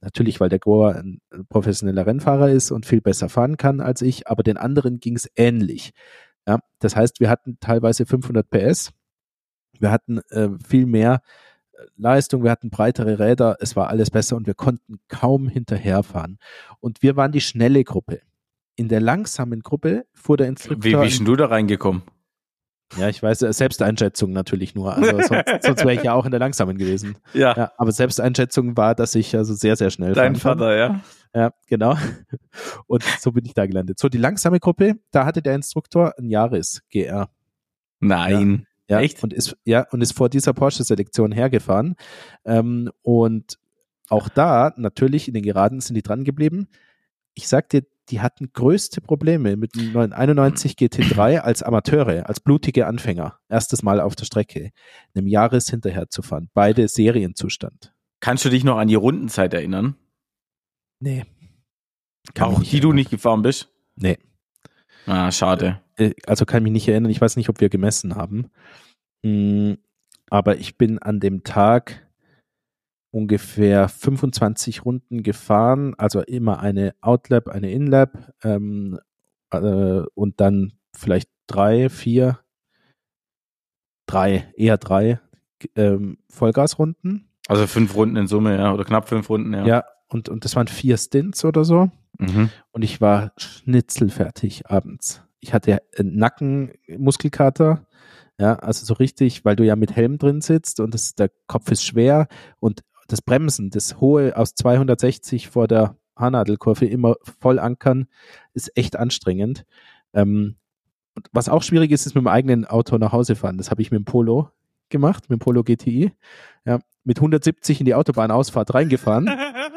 S1: Natürlich, weil der Goa ein professioneller Rennfahrer ist und viel besser fahren kann als ich, aber den anderen ging es ähnlich. Ja, das heißt, wir hatten teilweise 500 PS, wir hatten äh, viel mehr Leistung, wir hatten breitere Räder, es war alles besser und wir konnten kaum hinterherfahren. Und wir waren die schnelle Gruppe. In der langsamen Gruppe fuhr der Instruktor.
S2: Wie, wie bist du da reingekommen?
S1: Ja, ich weiß, Selbsteinschätzung natürlich nur. Also sonst, sonst wäre ich ja auch in der langsamen gewesen.
S2: Ja,
S1: Ja, aber Selbsteinschätzung war, dass ich also sehr, sehr schnell
S2: dein
S1: fahren kann.
S2: Vater, ja.
S1: Ja, genau. Und so bin ich da gelandet. So, die langsame Gruppe, da hatte der Instruktor ein Jahres GR.
S2: Nein.
S1: Ja,
S2: Echt?
S1: Und ist, ja, und ist vor dieser Porsche-Selektion hergefahren. Ähm, und auch da, natürlich, in den Geraden sind die dran geblieben. Ich sag dir, die hatten größte Probleme mit dem 991 GT3 als Amateure, als blutige Anfänger. Erstes Mal auf der Strecke, einem Jahres hinterher zu fahren. Beide Serienzustand.
S2: Kannst du dich noch an die Rundenzeit erinnern?
S1: Nee.
S2: Auch die du nicht gefahren bist?
S1: Nee.
S2: Ah, schade.
S1: äh, also kann mich nicht erinnern, ich weiß nicht, ob wir gemessen haben. Mm, Aber ich bin an dem Tag ungefähr 25 Runden gefahren, also immer eine Outlap, eine Inlap ähm, äh, und dann vielleicht drei, vier, drei, eher drei ähm, Vollgasrunden.
S2: Also fünf Runden in Summe, ja, oder knapp fünf Runden, ja.
S1: Ja, und, und das waren vier Stints oder so.
S2: Mhm.
S1: und ich war schnitzelfertig abends. Ich hatte Nackenmuskelkater, ja, also so richtig, weil du ja mit Helm drin sitzt und das, der Kopf ist schwer und das Bremsen, das hohe aus 260 vor der Haarnadelkurve immer voll ankern, ist echt anstrengend. Ähm, was auch schwierig ist, ist mit dem eigenen Auto nach Hause fahren. Das habe ich mit dem Polo gemacht, mit dem Polo GTI. Ja, mit 170 in die Autobahnausfahrt reingefahren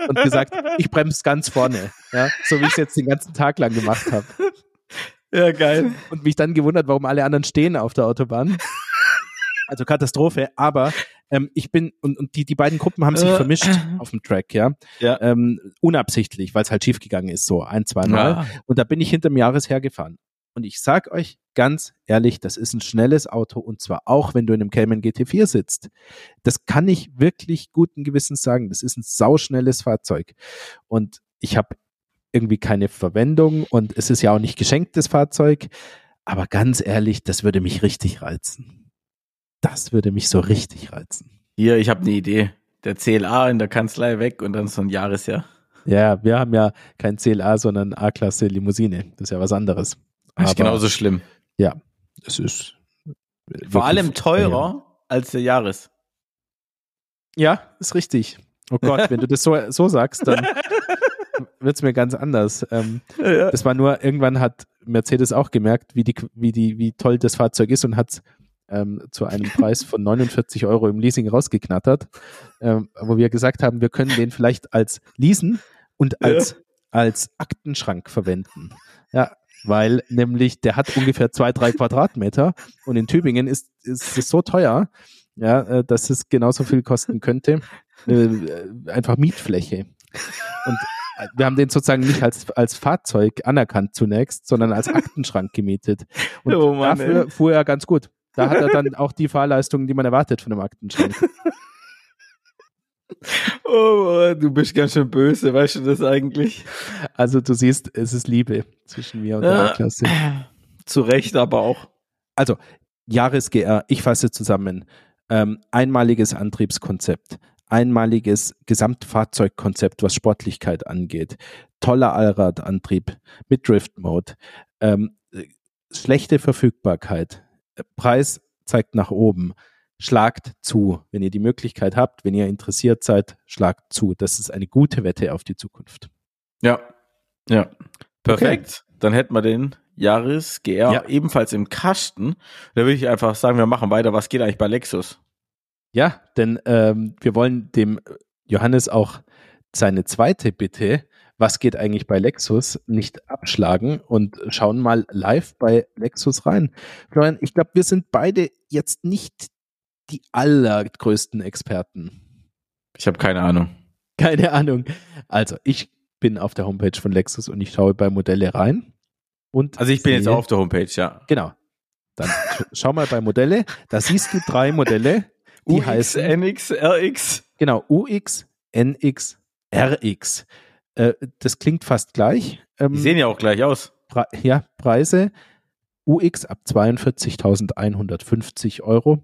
S1: und gesagt, ich bremse ganz vorne, ja, so wie ich es jetzt den ganzen Tag lang gemacht habe.
S2: Ja, geil.
S1: Und mich dann gewundert, warum alle anderen stehen auf der Autobahn. Also Katastrophe, aber ähm, ich bin, und, und die, die beiden Gruppen haben sich
S2: Äh.
S1: vermischt auf dem Track, ja.
S2: Ja.
S1: Ähm, unabsichtlich, weil es halt schiefgegangen ist, so ein, zwei Mal.
S2: Ah,
S1: Und da bin ich hinterm Jahres hergefahren. Und ich sag euch ganz ehrlich, das ist ein schnelles Auto und zwar auch, wenn du in einem Cayman GT4 sitzt. Das kann ich wirklich guten Gewissens sagen. Das ist ein sauschnelles Fahrzeug. Und ich habe irgendwie keine Verwendung und es ist ja auch nicht geschenktes Fahrzeug. Aber ganz ehrlich, das würde mich richtig reizen. Das würde mich so richtig reizen.
S2: Hier, ich habe eine Idee. Der CLA in der Kanzlei weg und dann so ein Jahresjahr.
S1: Ja, wir haben ja kein CLA, sondern A-Klasse Limousine. Das ist ja was anderes.
S2: Das ist
S1: Aber-
S2: genauso schlimm.
S1: Ja, es ist.
S2: Vor allem teurer als der Jahres.
S1: Ja, ist richtig. Oh Gott, wenn du das so, so sagst, dann wird's mir ganz anders. Ähm,
S2: Ja.
S1: das war nur, irgendwann hat Mercedes auch gemerkt, wie, die, wie, die, wie toll das Fahrzeug ist und hat ähm, zu einem Preis von 49 Euro im Leasing rausgeknattert, ähm, wo wir gesagt haben, wir können den vielleicht als leasen und als, als Aktenschrank verwenden. Ja, weil nämlich der hat ungefähr zwei, drei Quadratmeter und in Tübingen ist, ist es so teuer, ja, äh, dass es genauso viel kosten könnte. Äh, einfach Mietfläche. Und wir haben den sozusagen nicht als, als Fahrzeug anerkannt zunächst, sondern als Aktenschrank gemietet. Und oh Mann, dafür ey. fuhr er ganz gut. Da hat er dann auch die Fahrleistungen, die man erwartet von einem Aktenschrank.
S2: Oh, du bist ganz schön böse, weißt du das eigentlich?
S1: Also du siehst, es ist Liebe zwischen mir und der Klasse.
S2: Zu Recht aber auch.
S1: Also, Jahres-GR, ich fasse zusammen. Ähm, einmaliges Antriebskonzept, einmaliges Gesamtfahrzeugkonzept, was Sportlichkeit angeht, toller Allradantrieb mit Drift Mode, ähm, schlechte Verfügbarkeit, Preis zeigt nach oben. Schlagt zu, wenn ihr die Möglichkeit habt, wenn ihr interessiert seid, schlagt zu. Das ist eine gute Wette auf die Zukunft.
S2: Ja, ja, perfekt. Okay. Dann hätten wir den Jahres GR ja. ebenfalls im Kasten. Da würde ich einfach sagen, wir machen weiter. Was geht eigentlich bei Lexus?
S1: Ja, denn ähm, wir wollen dem Johannes auch seine zweite Bitte, was geht eigentlich bei Lexus, nicht abschlagen und schauen mal live bei Lexus rein. Florian, ich glaube, wir sind beide jetzt nicht die allergrößten Experten.
S2: Ich habe keine Ahnung.
S1: Keine Ahnung. Also, ich bin auf der Homepage von Lexus und ich schaue bei Modelle rein. Und
S2: also ich bin jetzt auch auf der Homepage, ja.
S1: Genau. Dann schau mal bei Modelle. Da siehst du drei Modelle. Die UX, heißen,
S2: NX, RX.
S1: Genau, UX, NX, RX. Äh, das klingt fast gleich.
S2: Ähm, die sehen ja auch gleich aus.
S1: Pre ja, Preise. UX ab 42.150 Euro,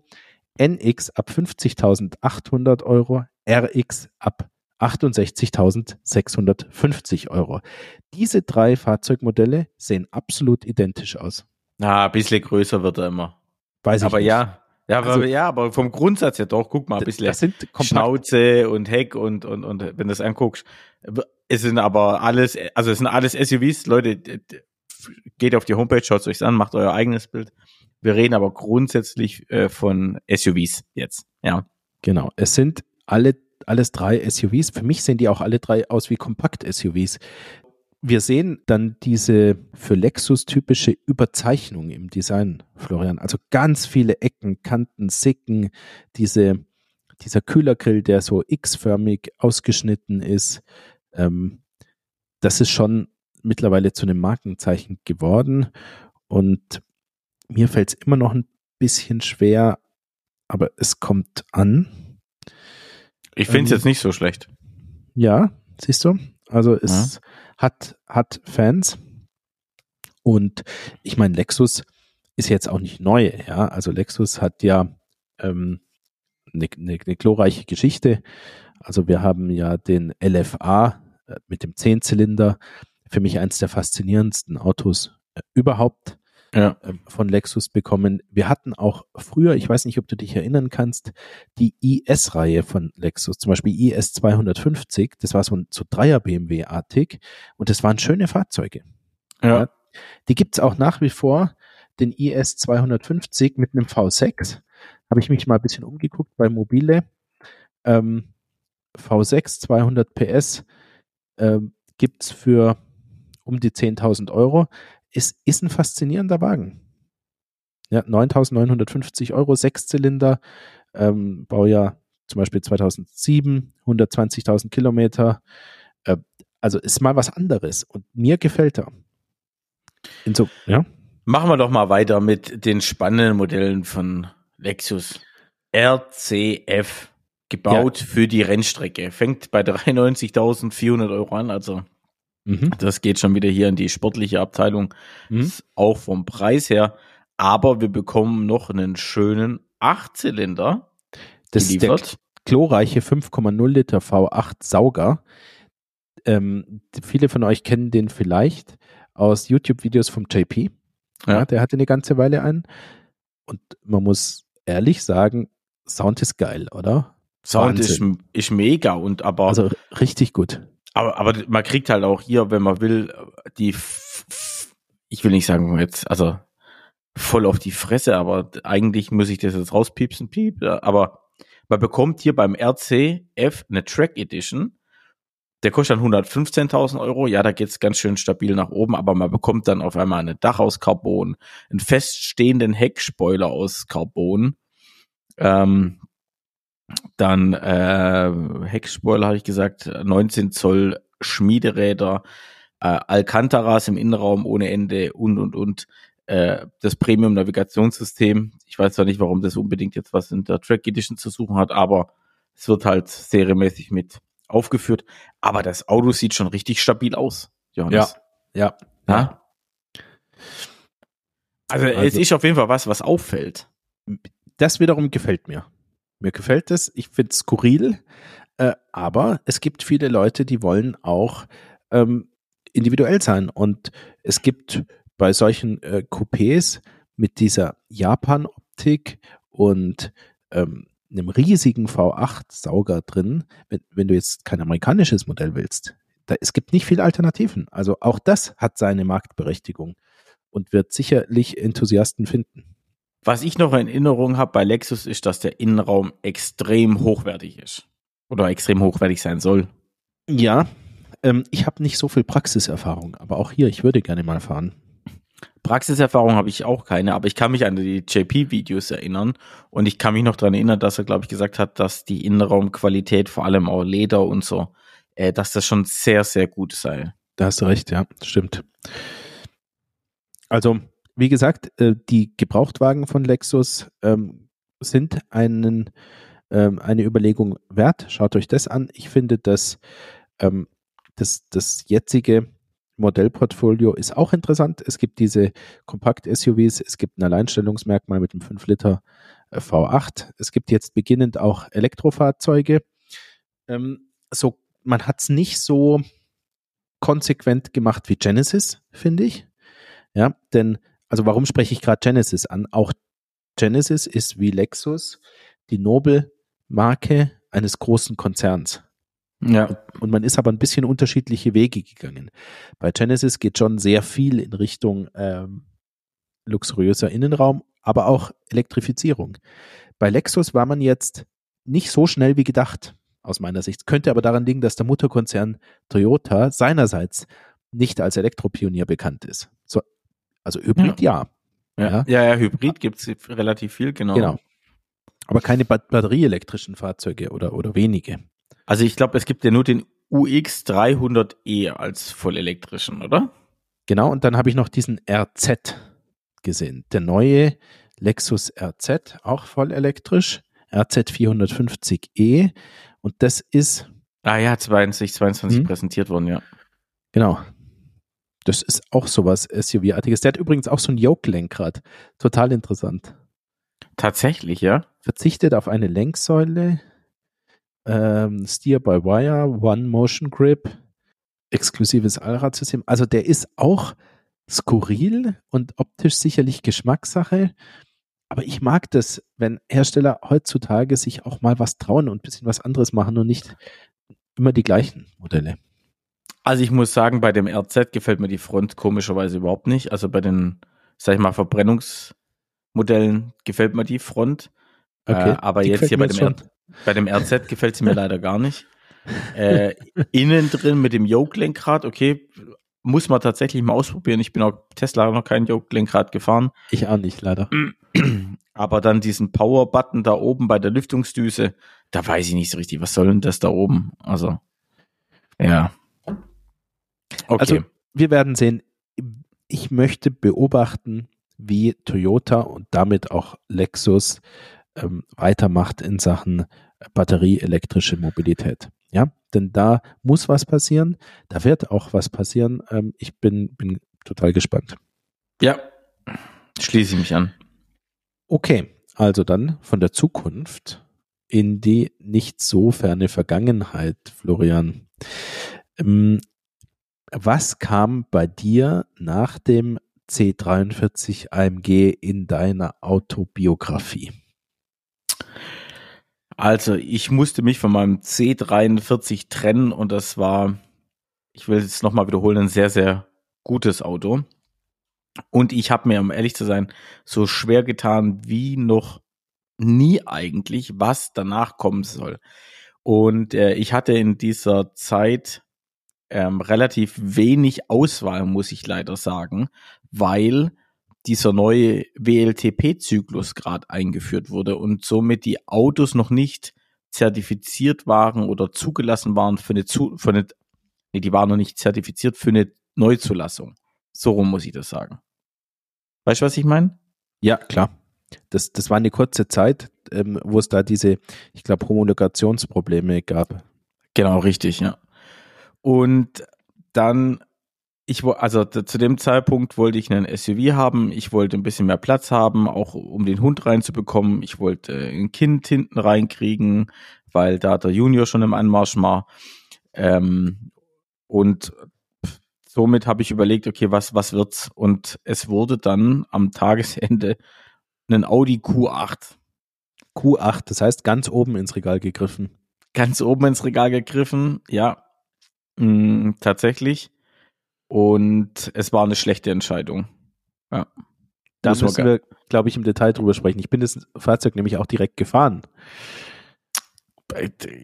S1: NX ab 50.800 Euro, RX ab 68.650 Euro. Diese drei Fahrzeugmodelle sehen absolut identisch aus.
S2: Na, ein bisschen größer wird er immer.
S1: Weiß ich
S2: Aber
S1: nicht.
S2: ja, ja, also, aber, ja, aber vom Grundsatz her doch, guck mal, ein bisschen das sind Schnauze und Heck und, und, und wenn du das anguckst. Es sind aber alles, also es sind alles SUVs, Leute, geht auf die Homepage, schaut es euch an, macht euer eigenes Bild. Wir reden aber grundsätzlich äh, von SUVs jetzt, ja.
S1: Genau, es sind alle, alles drei SUVs. Für mich sehen die auch alle drei aus wie Kompakt-SUVs. Wir sehen dann diese für Lexus typische Überzeichnung im Design, Florian. Also ganz viele Ecken, Kanten, Sicken, diese, dieser Kühlergrill, der so X-förmig ausgeschnitten ist. Ähm, das ist schon mittlerweile zu einem Markenzeichen geworden. Und mir fällt es immer noch ein bisschen schwer, aber es kommt an.
S2: Ich finde es ähm, jetzt nicht so schlecht.
S1: Ja, siehst du? Also es ja. hat, hat Fans. Und ich meine, Lexus ist jetzt auch nicht neu, ja. Also Lexus hat ja ähm, eine, eine, eine glorreiche Geschichte. Also wir haben ja den LFA äh, mit dem Zehnzylinder, für mich eins der faszinierendsten Autos äh, überhaupt ja. Ähm, von Lexus bekommen. Wir hatten auch früher, ich weiß nicht, ob du dich erinnern kannst, die IS-Reihe von Lexus, zum Beispiel IS 250, das war so ein so Dreier BMW-artig und das waren schöne Fahrzeuge. Ja. ja. Die gibt's auch nach wie vor, den IS 250 mit einem V6. Habe ich mich mal ein bisschen umgeguckt bei Mobile. Ähm, V6 200 PS ähm, gibt's für um die 10.000 Euro es ist ein faszinierender Wagen. Ja, 9.950 Euro, Sechszylinder, ähm, Baujahr zum Beispiel 2007, 120.000 Kilometer. Äh, also ist mal was anderes und mir gefällt er.
S2: So, ja. Machen wir doch mal weiter mit den spannenden Modellen von Lexus. RCF, gebaut ja. für die Rennstrecke. Fängt bei 93.400 Euro an, also Mhm. Das geht schon wieder hier in die sportliche Abteilung, mhm. auch vom Preis her. Aber wir bekommen noch einen schönen Achtzylinder.
S1: Das geliefert. ist der glorreiche 5,0 Liter V8 Sauger. Ähm, viele von euch kennen den vielleicht aus YouTube-Videos vom JP. Ja. ja, der hatte eine ganze Weile einen. Und man muss ehrlich sagen, Sound ist geil, oder?
S2: Sound ist, ist mega und aber.
S1: Also richtig gut.
S2: Aber, aber man kriegt halt auch hier, wenn man will, die, ich will nicht sagen jetzt, also voll auf die Fresse, aber eigentlich muss ich das jetzt rauspiepsen, piep, aber man bekommt hier beim RCF eine Track Edition Der kostet dann 115.000 Euro. Ja, da geht's ganz schön stabil nach oben, aber man bekommt dann auf einmal ein Dach aus Carbon, einen feststehenden Heckspoiler aus Carbon, ähm, dann äh, Heckspoiler habe ich gesagt, 19 Zoll Schmiederäder, äh, Alcantaras im Innenraum ohne Ende und und und äh, das Premium Navigationssystem. Ich weiß zwar nicht, warum das unbedingt jetzt was in der Track Edition zu suchen hat, aber es wird halt serienmäßig mit aufgeführt. Aber das Auto sieht schon richtig stabil aus,
S1: Johannes. Ja, ja. ja?
S2: Also, also es ist auf jeden Fall was, was auffällt.
S1: Das wiederum gefällt mir. Mir gefällt es. Ich finde es skurril. Äh, aber es gibt viele Leute, die wollen auch ähm, individuell sein. Und es gibt bei solchen äh, Coupés mit dieser Japan-Optik und ähm, einem riesigen V8-Sauger drin, wenn, wenn du jetzt kein amerikanisches Modell willst, da, es gibt nicht viele Alternativen. Also auch das hat seine Marktberechtigung und wird sicherlich Enthusiasten finden.
S2: Was ich noch in Erinnerung habe bei Lexus ist, dass der Innenraum extrem hochwertig ist. Oder extrem hochwertig sein soll.
S1: Ja, ähm, ich habe nicht so viel Praxiserfahrung, aber auch hier, ich würde gerne mal fahren.
S2: Praxiserfahrung habe ich auch keine, aber ich kann mich an die JP-Videos erinnern und ich kann mich noch daran erinnern, dass er, glaube ich, gesagt hat, dass die Innenraumqualität, vor allem auch Leder und so, äh, dass das schon sehr, sehr gut sei.
S1: Da hast du recht, ja, stimmt. Also, wie gesagt, äh, die Gebrauchtwagen von Lexus ähm, sind einen, ähm, eine Überlegung wert. Schaut euch das an. Ich finde, dass ähm, das, das jetzige Modellportfolio ist auch interessant. Es gibt diese Kompakt-SUVs, es gibt ein Alleinstellungsmerkmal mit dem 5 Liter äh, V8. Es gibt jetzt beginnend auch Elektrofahrzeuge. So, man hat es nicht so konsequent gemacht wie Genesis, finde ich. Ja, denn, also warum spreche ich gerade Genesis an? Auch Genesis ist wie Lexus die Nobel-Marke eines großen Konzerns. Ja. Und man ist aber ein bisschen unterschiedliche Wege gegangen. Bei Genesis geht schon sehr viel in Richtung ähm, luxuriöser Innenraum, aber auch Elektrifizierung. Bei Lexus war man jetzt nicht so schnell wie gedacht, aus meiner Sicht. Könnte aber daran liegen, dass der Mutterkonzern Toyota seinerseits nicht als Elektropionier bekannt ist. So, also Hybrid
S2: ja. Ja, ja, ja, ja Hybrid gibt's relativ viel, genau. Genau.
S1: Aber keine batterieelektrischen Fahrzeuge oder, oder wenige.
S2: Also ich glaube, es gibt ja nur den UX 300e als vollelektrischen, oder?
S1: Genau, und dann habe ich noch diesen RZ gesehen. Der neue Lexus RZ, auch vollelektrisch, RZ 450e. Und das ist.
S2: Ah ja, 2022 hm? präsentiert worden, ja.
S1: Genau. Das ist auch sowas SUV-artiges. Der hat übrigens auch so ein Yoke-Lenkrad. Total interessant.
S2: Tatsächlich, ja.
S1: Verzichtet auf eine Lenksäule, ähm, Steer by Wire, One Motion Grip, exklusives Allradsystem. Also der ist auch skurril und optisch sicherlich Geschmackssache. Aber ich mag das, wenn Hersteller heutzutage sich auch mal was trauen und ein bisschen was anderes machen und nicht immer die gleichen Modelle.
S2: Also ich muss sagen, bei dem RZ gefällt mir die Front komischerweise überhaupt nicht. Also bei den, sag ich mal, Verbrennungsmodellen gefällt mir die Front. Okay, äh, aber jetzt hier bei dem, R bei dem RZ gefällt sie mir leider gar nicht. Äh, innen drin mit dem Yoke-Lenkrad, okay, muss man tatsächlich mal ausprobieren. Ich bin auch Tesla noch kein Yoke-Lenkrad gefahren.
S1: Ich auch nicht, leider.
S2: Aber dann diesen Power-Button da oben bei der Lüftungsdüse, da weiß ich nicht so richtig, was soll denn das da oben? Also, ja.
S1: Okay. Also, wir werden sehen. Ich möchte beobachten, wie Toyota und damit auch Lexus ähm, weitermacht in Sachen batterieelektrische Mobilität. Ja, denn da muss was passieren, da wird auch was passieren. Ähm, ich bin, bin total gespannt.
S2: Ja, schließe ich mich an.
S1: Okay, also dann von der Zukunft in die nicht so ferne Vergangenheit, Florian. Ähm, was kam bei dir nach dem C43 AMG in deiner Autobiografie?
S2: Also ich musste mich von meinem C43 trennen und das war, ich will es nochmal wiederholen, ein sehr, sehr gutes Auto. Und ich habe mir, um ehrlich zu sein, so schwer getan wie noch nie eigentlich, was danach kommen soll. Und äh, ich hatte in dieser Zeit ähm, relativ wenig Auswahl, muss ich leider sagen, weil dieser neue WLTP-Zyklus gerade eingeführt wurde und somit die Autos noch nicht zertifiziert waren oder zugelassen waren für eine, zu, für eine nee, die waren noch nicht zertifiziert für eine Neuzulassung. So rum muss ich das sagen. Weißt du, was ich meine?
S1: Ja, klar. Das, das war eine kurze Zeit, ähm, wo es da diese, ich glaube, Homologationsprobleme gab.
S2: Genau, richtig, ja. Und dann, ich also zu dem Zeitpunkt wollte ich einen SUV haben, ich wollte ein bisschen mehr Platz haben, auch um den Hund reinzubekommen. Ich wollte ein Kind hinten reinkriegen, weil da der Junior schon im Anmarsch war. Ähm, und somit habe ich überlegt, okay, was, was wird's? Und es wurde dann am Tagesende ein Audi Q8.
S1: Q8, das heißt ganz oben ins Regal gegriffen.
S2: Ganz oben ins Regal gegriffen, ja. Mh, tatsächlich. Und es war eine schlechte Entscheidung. Ja.
S1: Da müssen wir, glaube ich, im Detail drüber sprechen. Ich bin das Fahrzeug nämlich auch direkt gefahren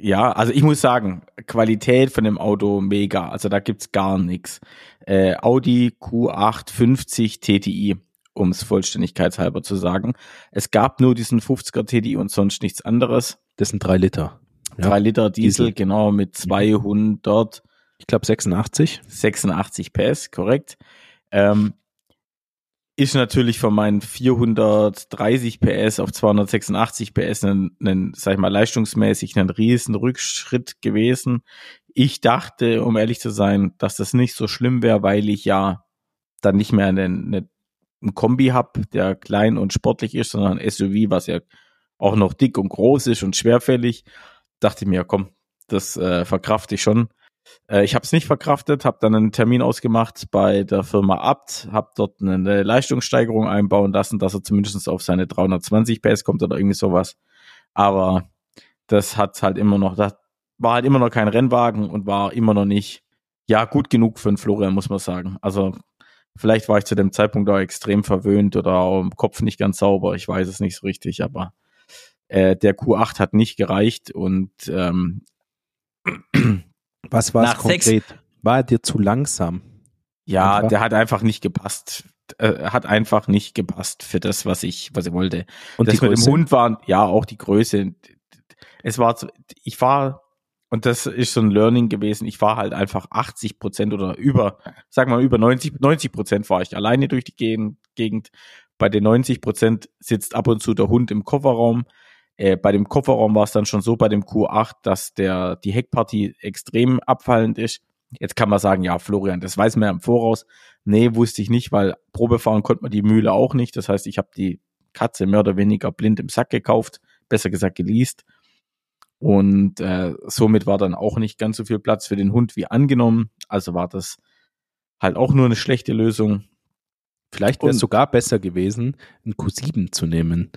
S2: ja, also ich muss sagen, Qualität von dem Auto mega. Also da gibt's gar nichts. Äh, Audi Q8 50 TTI, um es vollständigkeitshalber zu sagen. Es gab nur diesen 50er TTI und sonst nichts anderes.
S1: Das sind drei Liter.
S2: Ja. Drei Liter Diesel, Diesel, genau, mit 200.
S1: Ich glaube 86.
S2: 86 PS, korrekt. Ähm, ist natürlich von meinen 430 PS auf 286 PS ein, ein, sag ich mal, leistungsmäßig ein riesen Rückschritt gewesen. Ich dachte, um ehrlich zu sein, dass das nicht so schlimm wäre, weil ich ja dann nicht mehr einen, einen, einen Kombi habe, der klein und sportlich ist, sondern ein SUV, was ja auch noch dick und groß ist und schwerfällig. Dachte mir, komm, das äh, verkrafte ich schon. Äh, ich habe es nicht verkraftet, habe dann einen Termin ausgemacht bei der Firma Abt, habe dort eine Leistungssteigerung einbauen lassen, dass er zumindest auf seine 320 PS kommt oder irgendwie sowas. Aber das hat halt immer noch, das war halt immer noch kein Rennwagen und war immer noch nicht, ja, gut genug für einen Florian, muss man sagen. Also vielleicht war ich zu dem Zeitpunkt auch extrem verwöhnt oder im Kopf nicht ganz sauber, ich weiß es nicht so richtig, aber äh, der Q8 hat nicht gereicht und ähm,
S1: was war es konkret? Sechs, war er dir zu langsam?
S2: Ja, einfach? der hat einfach nicht gepasst. Er hat einfach nicht gepasst für das, was ich, was ich wollte. Und das mit dem Hund war, ja, auch die Größe. Es war, ich war, und das ist so ein Learning gewesen, ich war halt einfach 80 Prozent oder über, sag mal über 90, 90 Prozent war ich alleine durch die Gegend. Bei den 90 Prozent sitzt ab und zu der Hund im Kofferraum. Äh, bei dem Kofferraum war es dann schon so bei dem Q8, dass der die Heckpartie extrem abfallend ist. Jetzt kann man sagen, ja, Florian, das weiß man ja im Voraus. Nee, wusste ich nicht, weil Probefahren konnte man die Mühle auch nicht. Das heißt, ich habe die Katze mehr oder weniger blind im Sack gekauft, besser gesagt geleast. Und äh, somit war dann auch nicht ganz so viel Platz für den Hund wie angenommen. Also war das halt auch nur eine schlechte Lösung.
S1: Vielleicht wäre es sogar besser gewesen, einen Q7 zu nehmen,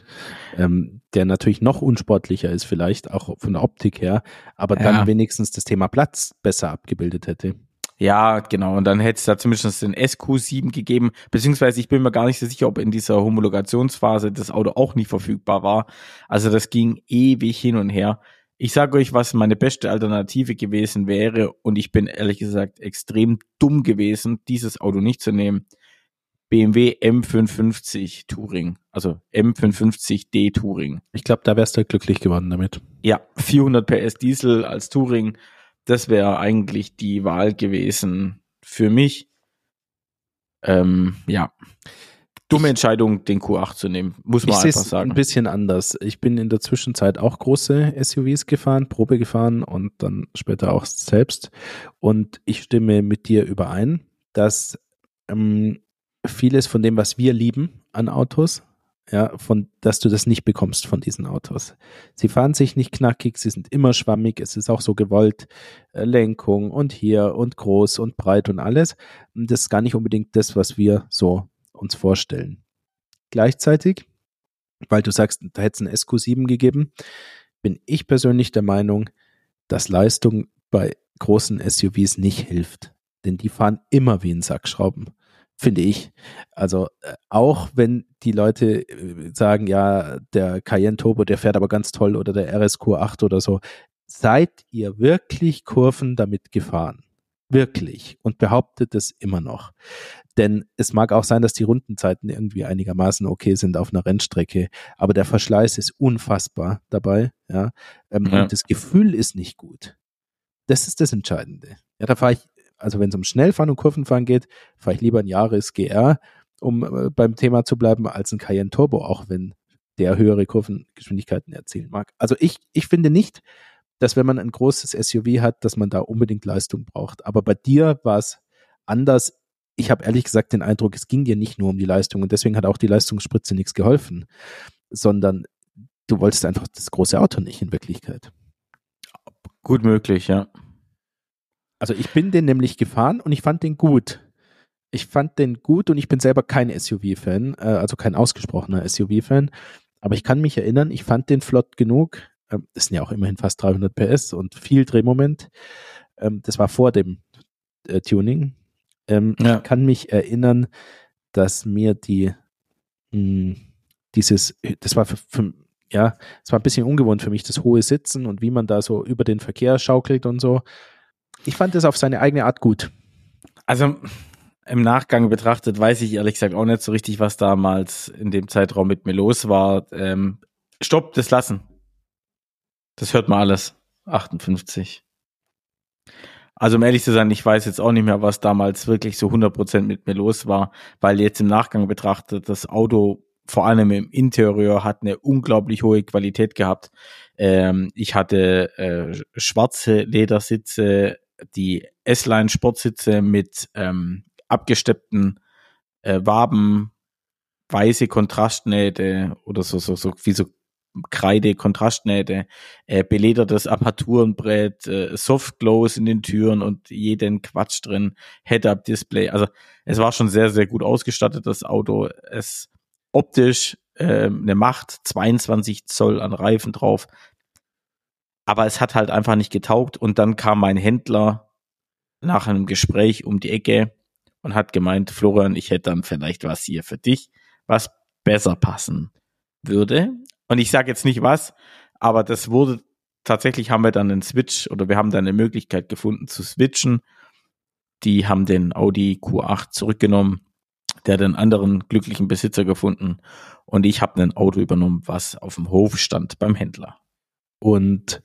S1: ähm, der natürlich noch unsportlicher ist, vielleicht auch von der Optik her, aber dann ja. wenigstens das Thema Platz besser abgebildet hätte.
S2: Ja, genau. Und dann hätte es da zumindest den SQ7 gegeben, beziehungsweise ich bin mir gar nicht so sicher, ob in dieser Homologationsphase das Auto auch nicht verfügbar war. Also das ging ewig hin und her. Ich sage euch, was meine beste Alternative gewesen wäre, und ich bin ehrlich gesagt extrem dumm gewesen, dieses Auto nicht zu nehmen. BMW M550 Touring, also M550D Touring.
S1: Ich glaube, da wärst du glücklich geworden damit.
S2: Ja, 400 PS Diesel als Touring, das wäre eigentlich die Wahl gewesen für mich. Ähm, ja, dumme ich, Entscheidung, den Q8 zu nehmen, muss man einfach sagen.
S1: ein bisschen anders. Ich bin in der Zwischenzeit auch große SUVs gefahren, Probe gefahren und dann später auch selbst. Und ich stimme mit dir überein, dass ähm, vieles von dem, was wir lieben an Autos, ja, von, dass du das nicht bekommst von diesen Autos. Sie fahren sich nicht knackig, sie sind immer schwammig, es ist auch so gewollt, äh, Lenkung und hier und groß und breit und alles. Das ist gar nicht unbedingt das, was wir so uns vorstellen. Gleichzeitig, weil du sagst, da hätte es ein SQ7 gegeben, bin ich persönlich der Meinung, dass Leistung bei großen SUVs nicht hilft. Denn die fahren immer wie ein Sackschrauben finde ich. Also äh, auch wenn die Leute äh, sagen, ja, der Cayenne Turbo, der fährt aber ganz toll oder der RSQ 8 oder so, seid ihr wirklich Kurven damit gefahren? Wirklich. Und behauptet es immer noch. Denn es mag auch sein, dass die Rundenzeiten irgendwie einigermaßen okay sind auf einer Rennstrecke, aber der Verschleiß ist unfassbar dabei. Ja? Ähm, ja. Und das Gefühl ist nicht gut. Das ist das Entscheidende. Ja, da fahre ich, also wenn es um Schnellfahren und Kurvenfahren geht, fahre ich lieber ein Jahres GR, um äh, beim Thema zu bleiben, als ein Cayenne Turbo, auch wenn der höhere Kurvengeschwindigkeiten erzielen mag. Also ich, ich finde nicht, dass wenn man ein großes SUV hat, dass man da unbedingt Leistung braucht. Aber bei dir war es anders. Ich habe ehrlich gesagt den Eindruck, es ging dir nicht nur um die Leistung und deswegen hat auch die Leistungsspritze nichts geholfen, sondern du wolltest einfach das große Auto nicht in Wirklichkeit.
S2: Gut möglich, ja.
S1: Also ich bin den nämlich gefahren und ich fand den gut. Ich fand den gut und ich bin selber kein SUV-Fan, äh, also kein ausgesprochener SUV-Fan. Aber ich kann mich erinnern, ich fand den flott genug. Ähm, das sind ja auch immerhin fast 300 PS und viel Drehmoment. Ähm, das war vor dem äh, Tuning. Ähm, ja. Ich kann mich erinnern, dass mir die mh, hm, dieses, das war für, für, ja, es war ein bisschen ungewohnt für mich, das hohe Sitzen und wie man da so über den Verkehr schaukelt und so. Ich fand das auf seine eigene Art gut.
S2: Also im Nachgang betrachtet weiß ich ehrlich gesagt auch nicht so richtig, was damals in dem Zeitraum mit mir los war. Ähm, stopp, das lassen. Das hört man alles. 58. Also um ehrlich zu sein, ich weiß jetzt auch nicht mehr, was damals wirklich so 100% mit mir los war, weil jetzt im Nachgang betrachtet, das Auto vor allem im Interieur hat eine unglaublich hohe Qualität gehabt. Ähm, ich hatte äh, schwarze Ledersitze, die S-Line Sportsitze mit ähm, abgesteppten äh, Waben, weiße Kontrastnähte oder so, so, so wie so Kreide, Kontrastnähte, äh, beledertes Armaturenbrett, äh, Softglows in den Türen und jeden Quatsch drin, Head-Up-Display. Also es war schon sehr, sehr gut ausgestattet, das Auto. Es optisch äh, eine Macht, 22 Zoll an Reifen drauf. Aber es hat halt einfach nicht getaugt. Und dann kam mein Händler nach einem Gespräch um die Ecke und hat gemeint, Florian, ich hätte dann vielleicht was hier für dich, was besser passen würde. Und ich sage jetzt nicht was, aber das wurde tatsächlich haben wir dann einen Switch oder wir haben dann eine Möglichkeit gefunden zu switchen. Die haben den Audi Q8 zurückgenommen, der einen anderen glücklichen Besitzer gefunden und ich habe ein Auto übernommen, was auf dem Hof stand beim Händler.
S1: Und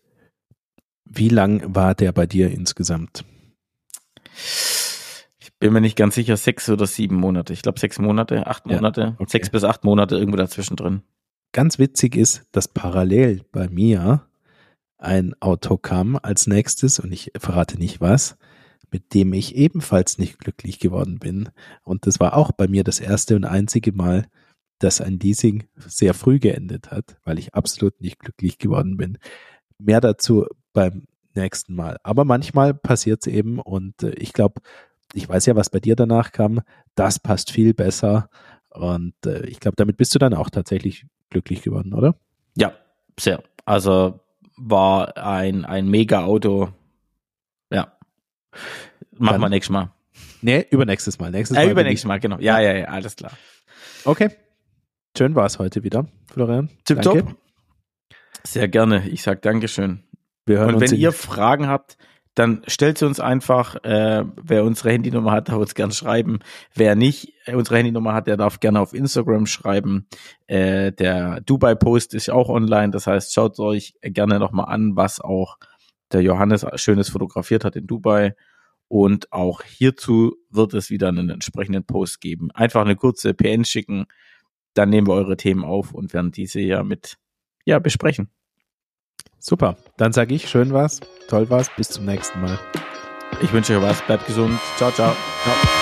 S1: wie lang war der bei dir insgesamt?
S2: Ich bin mir nicht ganz sicher, sechs oder sieben Monate. Ich glaube sechs Monate, acht Monate, ja, okay. sechs bis acht Monate irgendwo dazwischen drin.
S1: Ganz witzig ist, dass parallel bei mir ein Auto kam als nächstes und ich verrate nicht was, mit dem ich ebenfalls nicht glücklich geworden bin. Und das war auch bei mir das erste und einzige Mal, dass ein Leasing sehr früh geendet hat, weil ich absolut nicht glücklich geworden bin. Mehr dazu beim nächsten Mal. Aber manchmal passiert es eben und äh, ich glaube, ich weiß ja, was bei dir danach kam. Das passt viel besser. Und äh, ich glaube, damit bist du dann auch tatsächlich glücklich geworden, oder?
S2: Ja, sehr. Also war ein, ein mega Auto. Ja. Machen wir nächstes Mal.
S1: Nee, übernächstes Mal. Nächstes
S2: Mal. Äh, übernächstes Mal, genau. Ja, ja, ja, alles klar.
S1: Okay. Schön war es heute wieder, Florian.
S2: Tipptopp. Sehr gerne. Ich sag Dankeschön. Wir hören Und wenn ihr Fragen habt, dann stellt sie uns einfach, äh, wer unsere Handynummer hat, darf uns gerne schreiben. Wer nicht äh, unsere Handynummer hat, der darf gerne auf Instagram schreiben. Äh, der Dubai-Post ist auch online, das heißt, schaut euch gerne nochmal an, was auch der Johannes Schönes fotografiert hat in Dubai. Und auch hierzu wird es wieder einen entsprechenden Post geben. Einfach eine kurze PN schicken, dann nehmen wir eure Themen auf und werden diese ja mit ja besprechen.
S1: Super. Dann sage ich, schön war's, toll war's, bis zum nächsten Mal.
S2: Ich wünsche euch was, bleibt gesund. Ciao, ciao. ciao.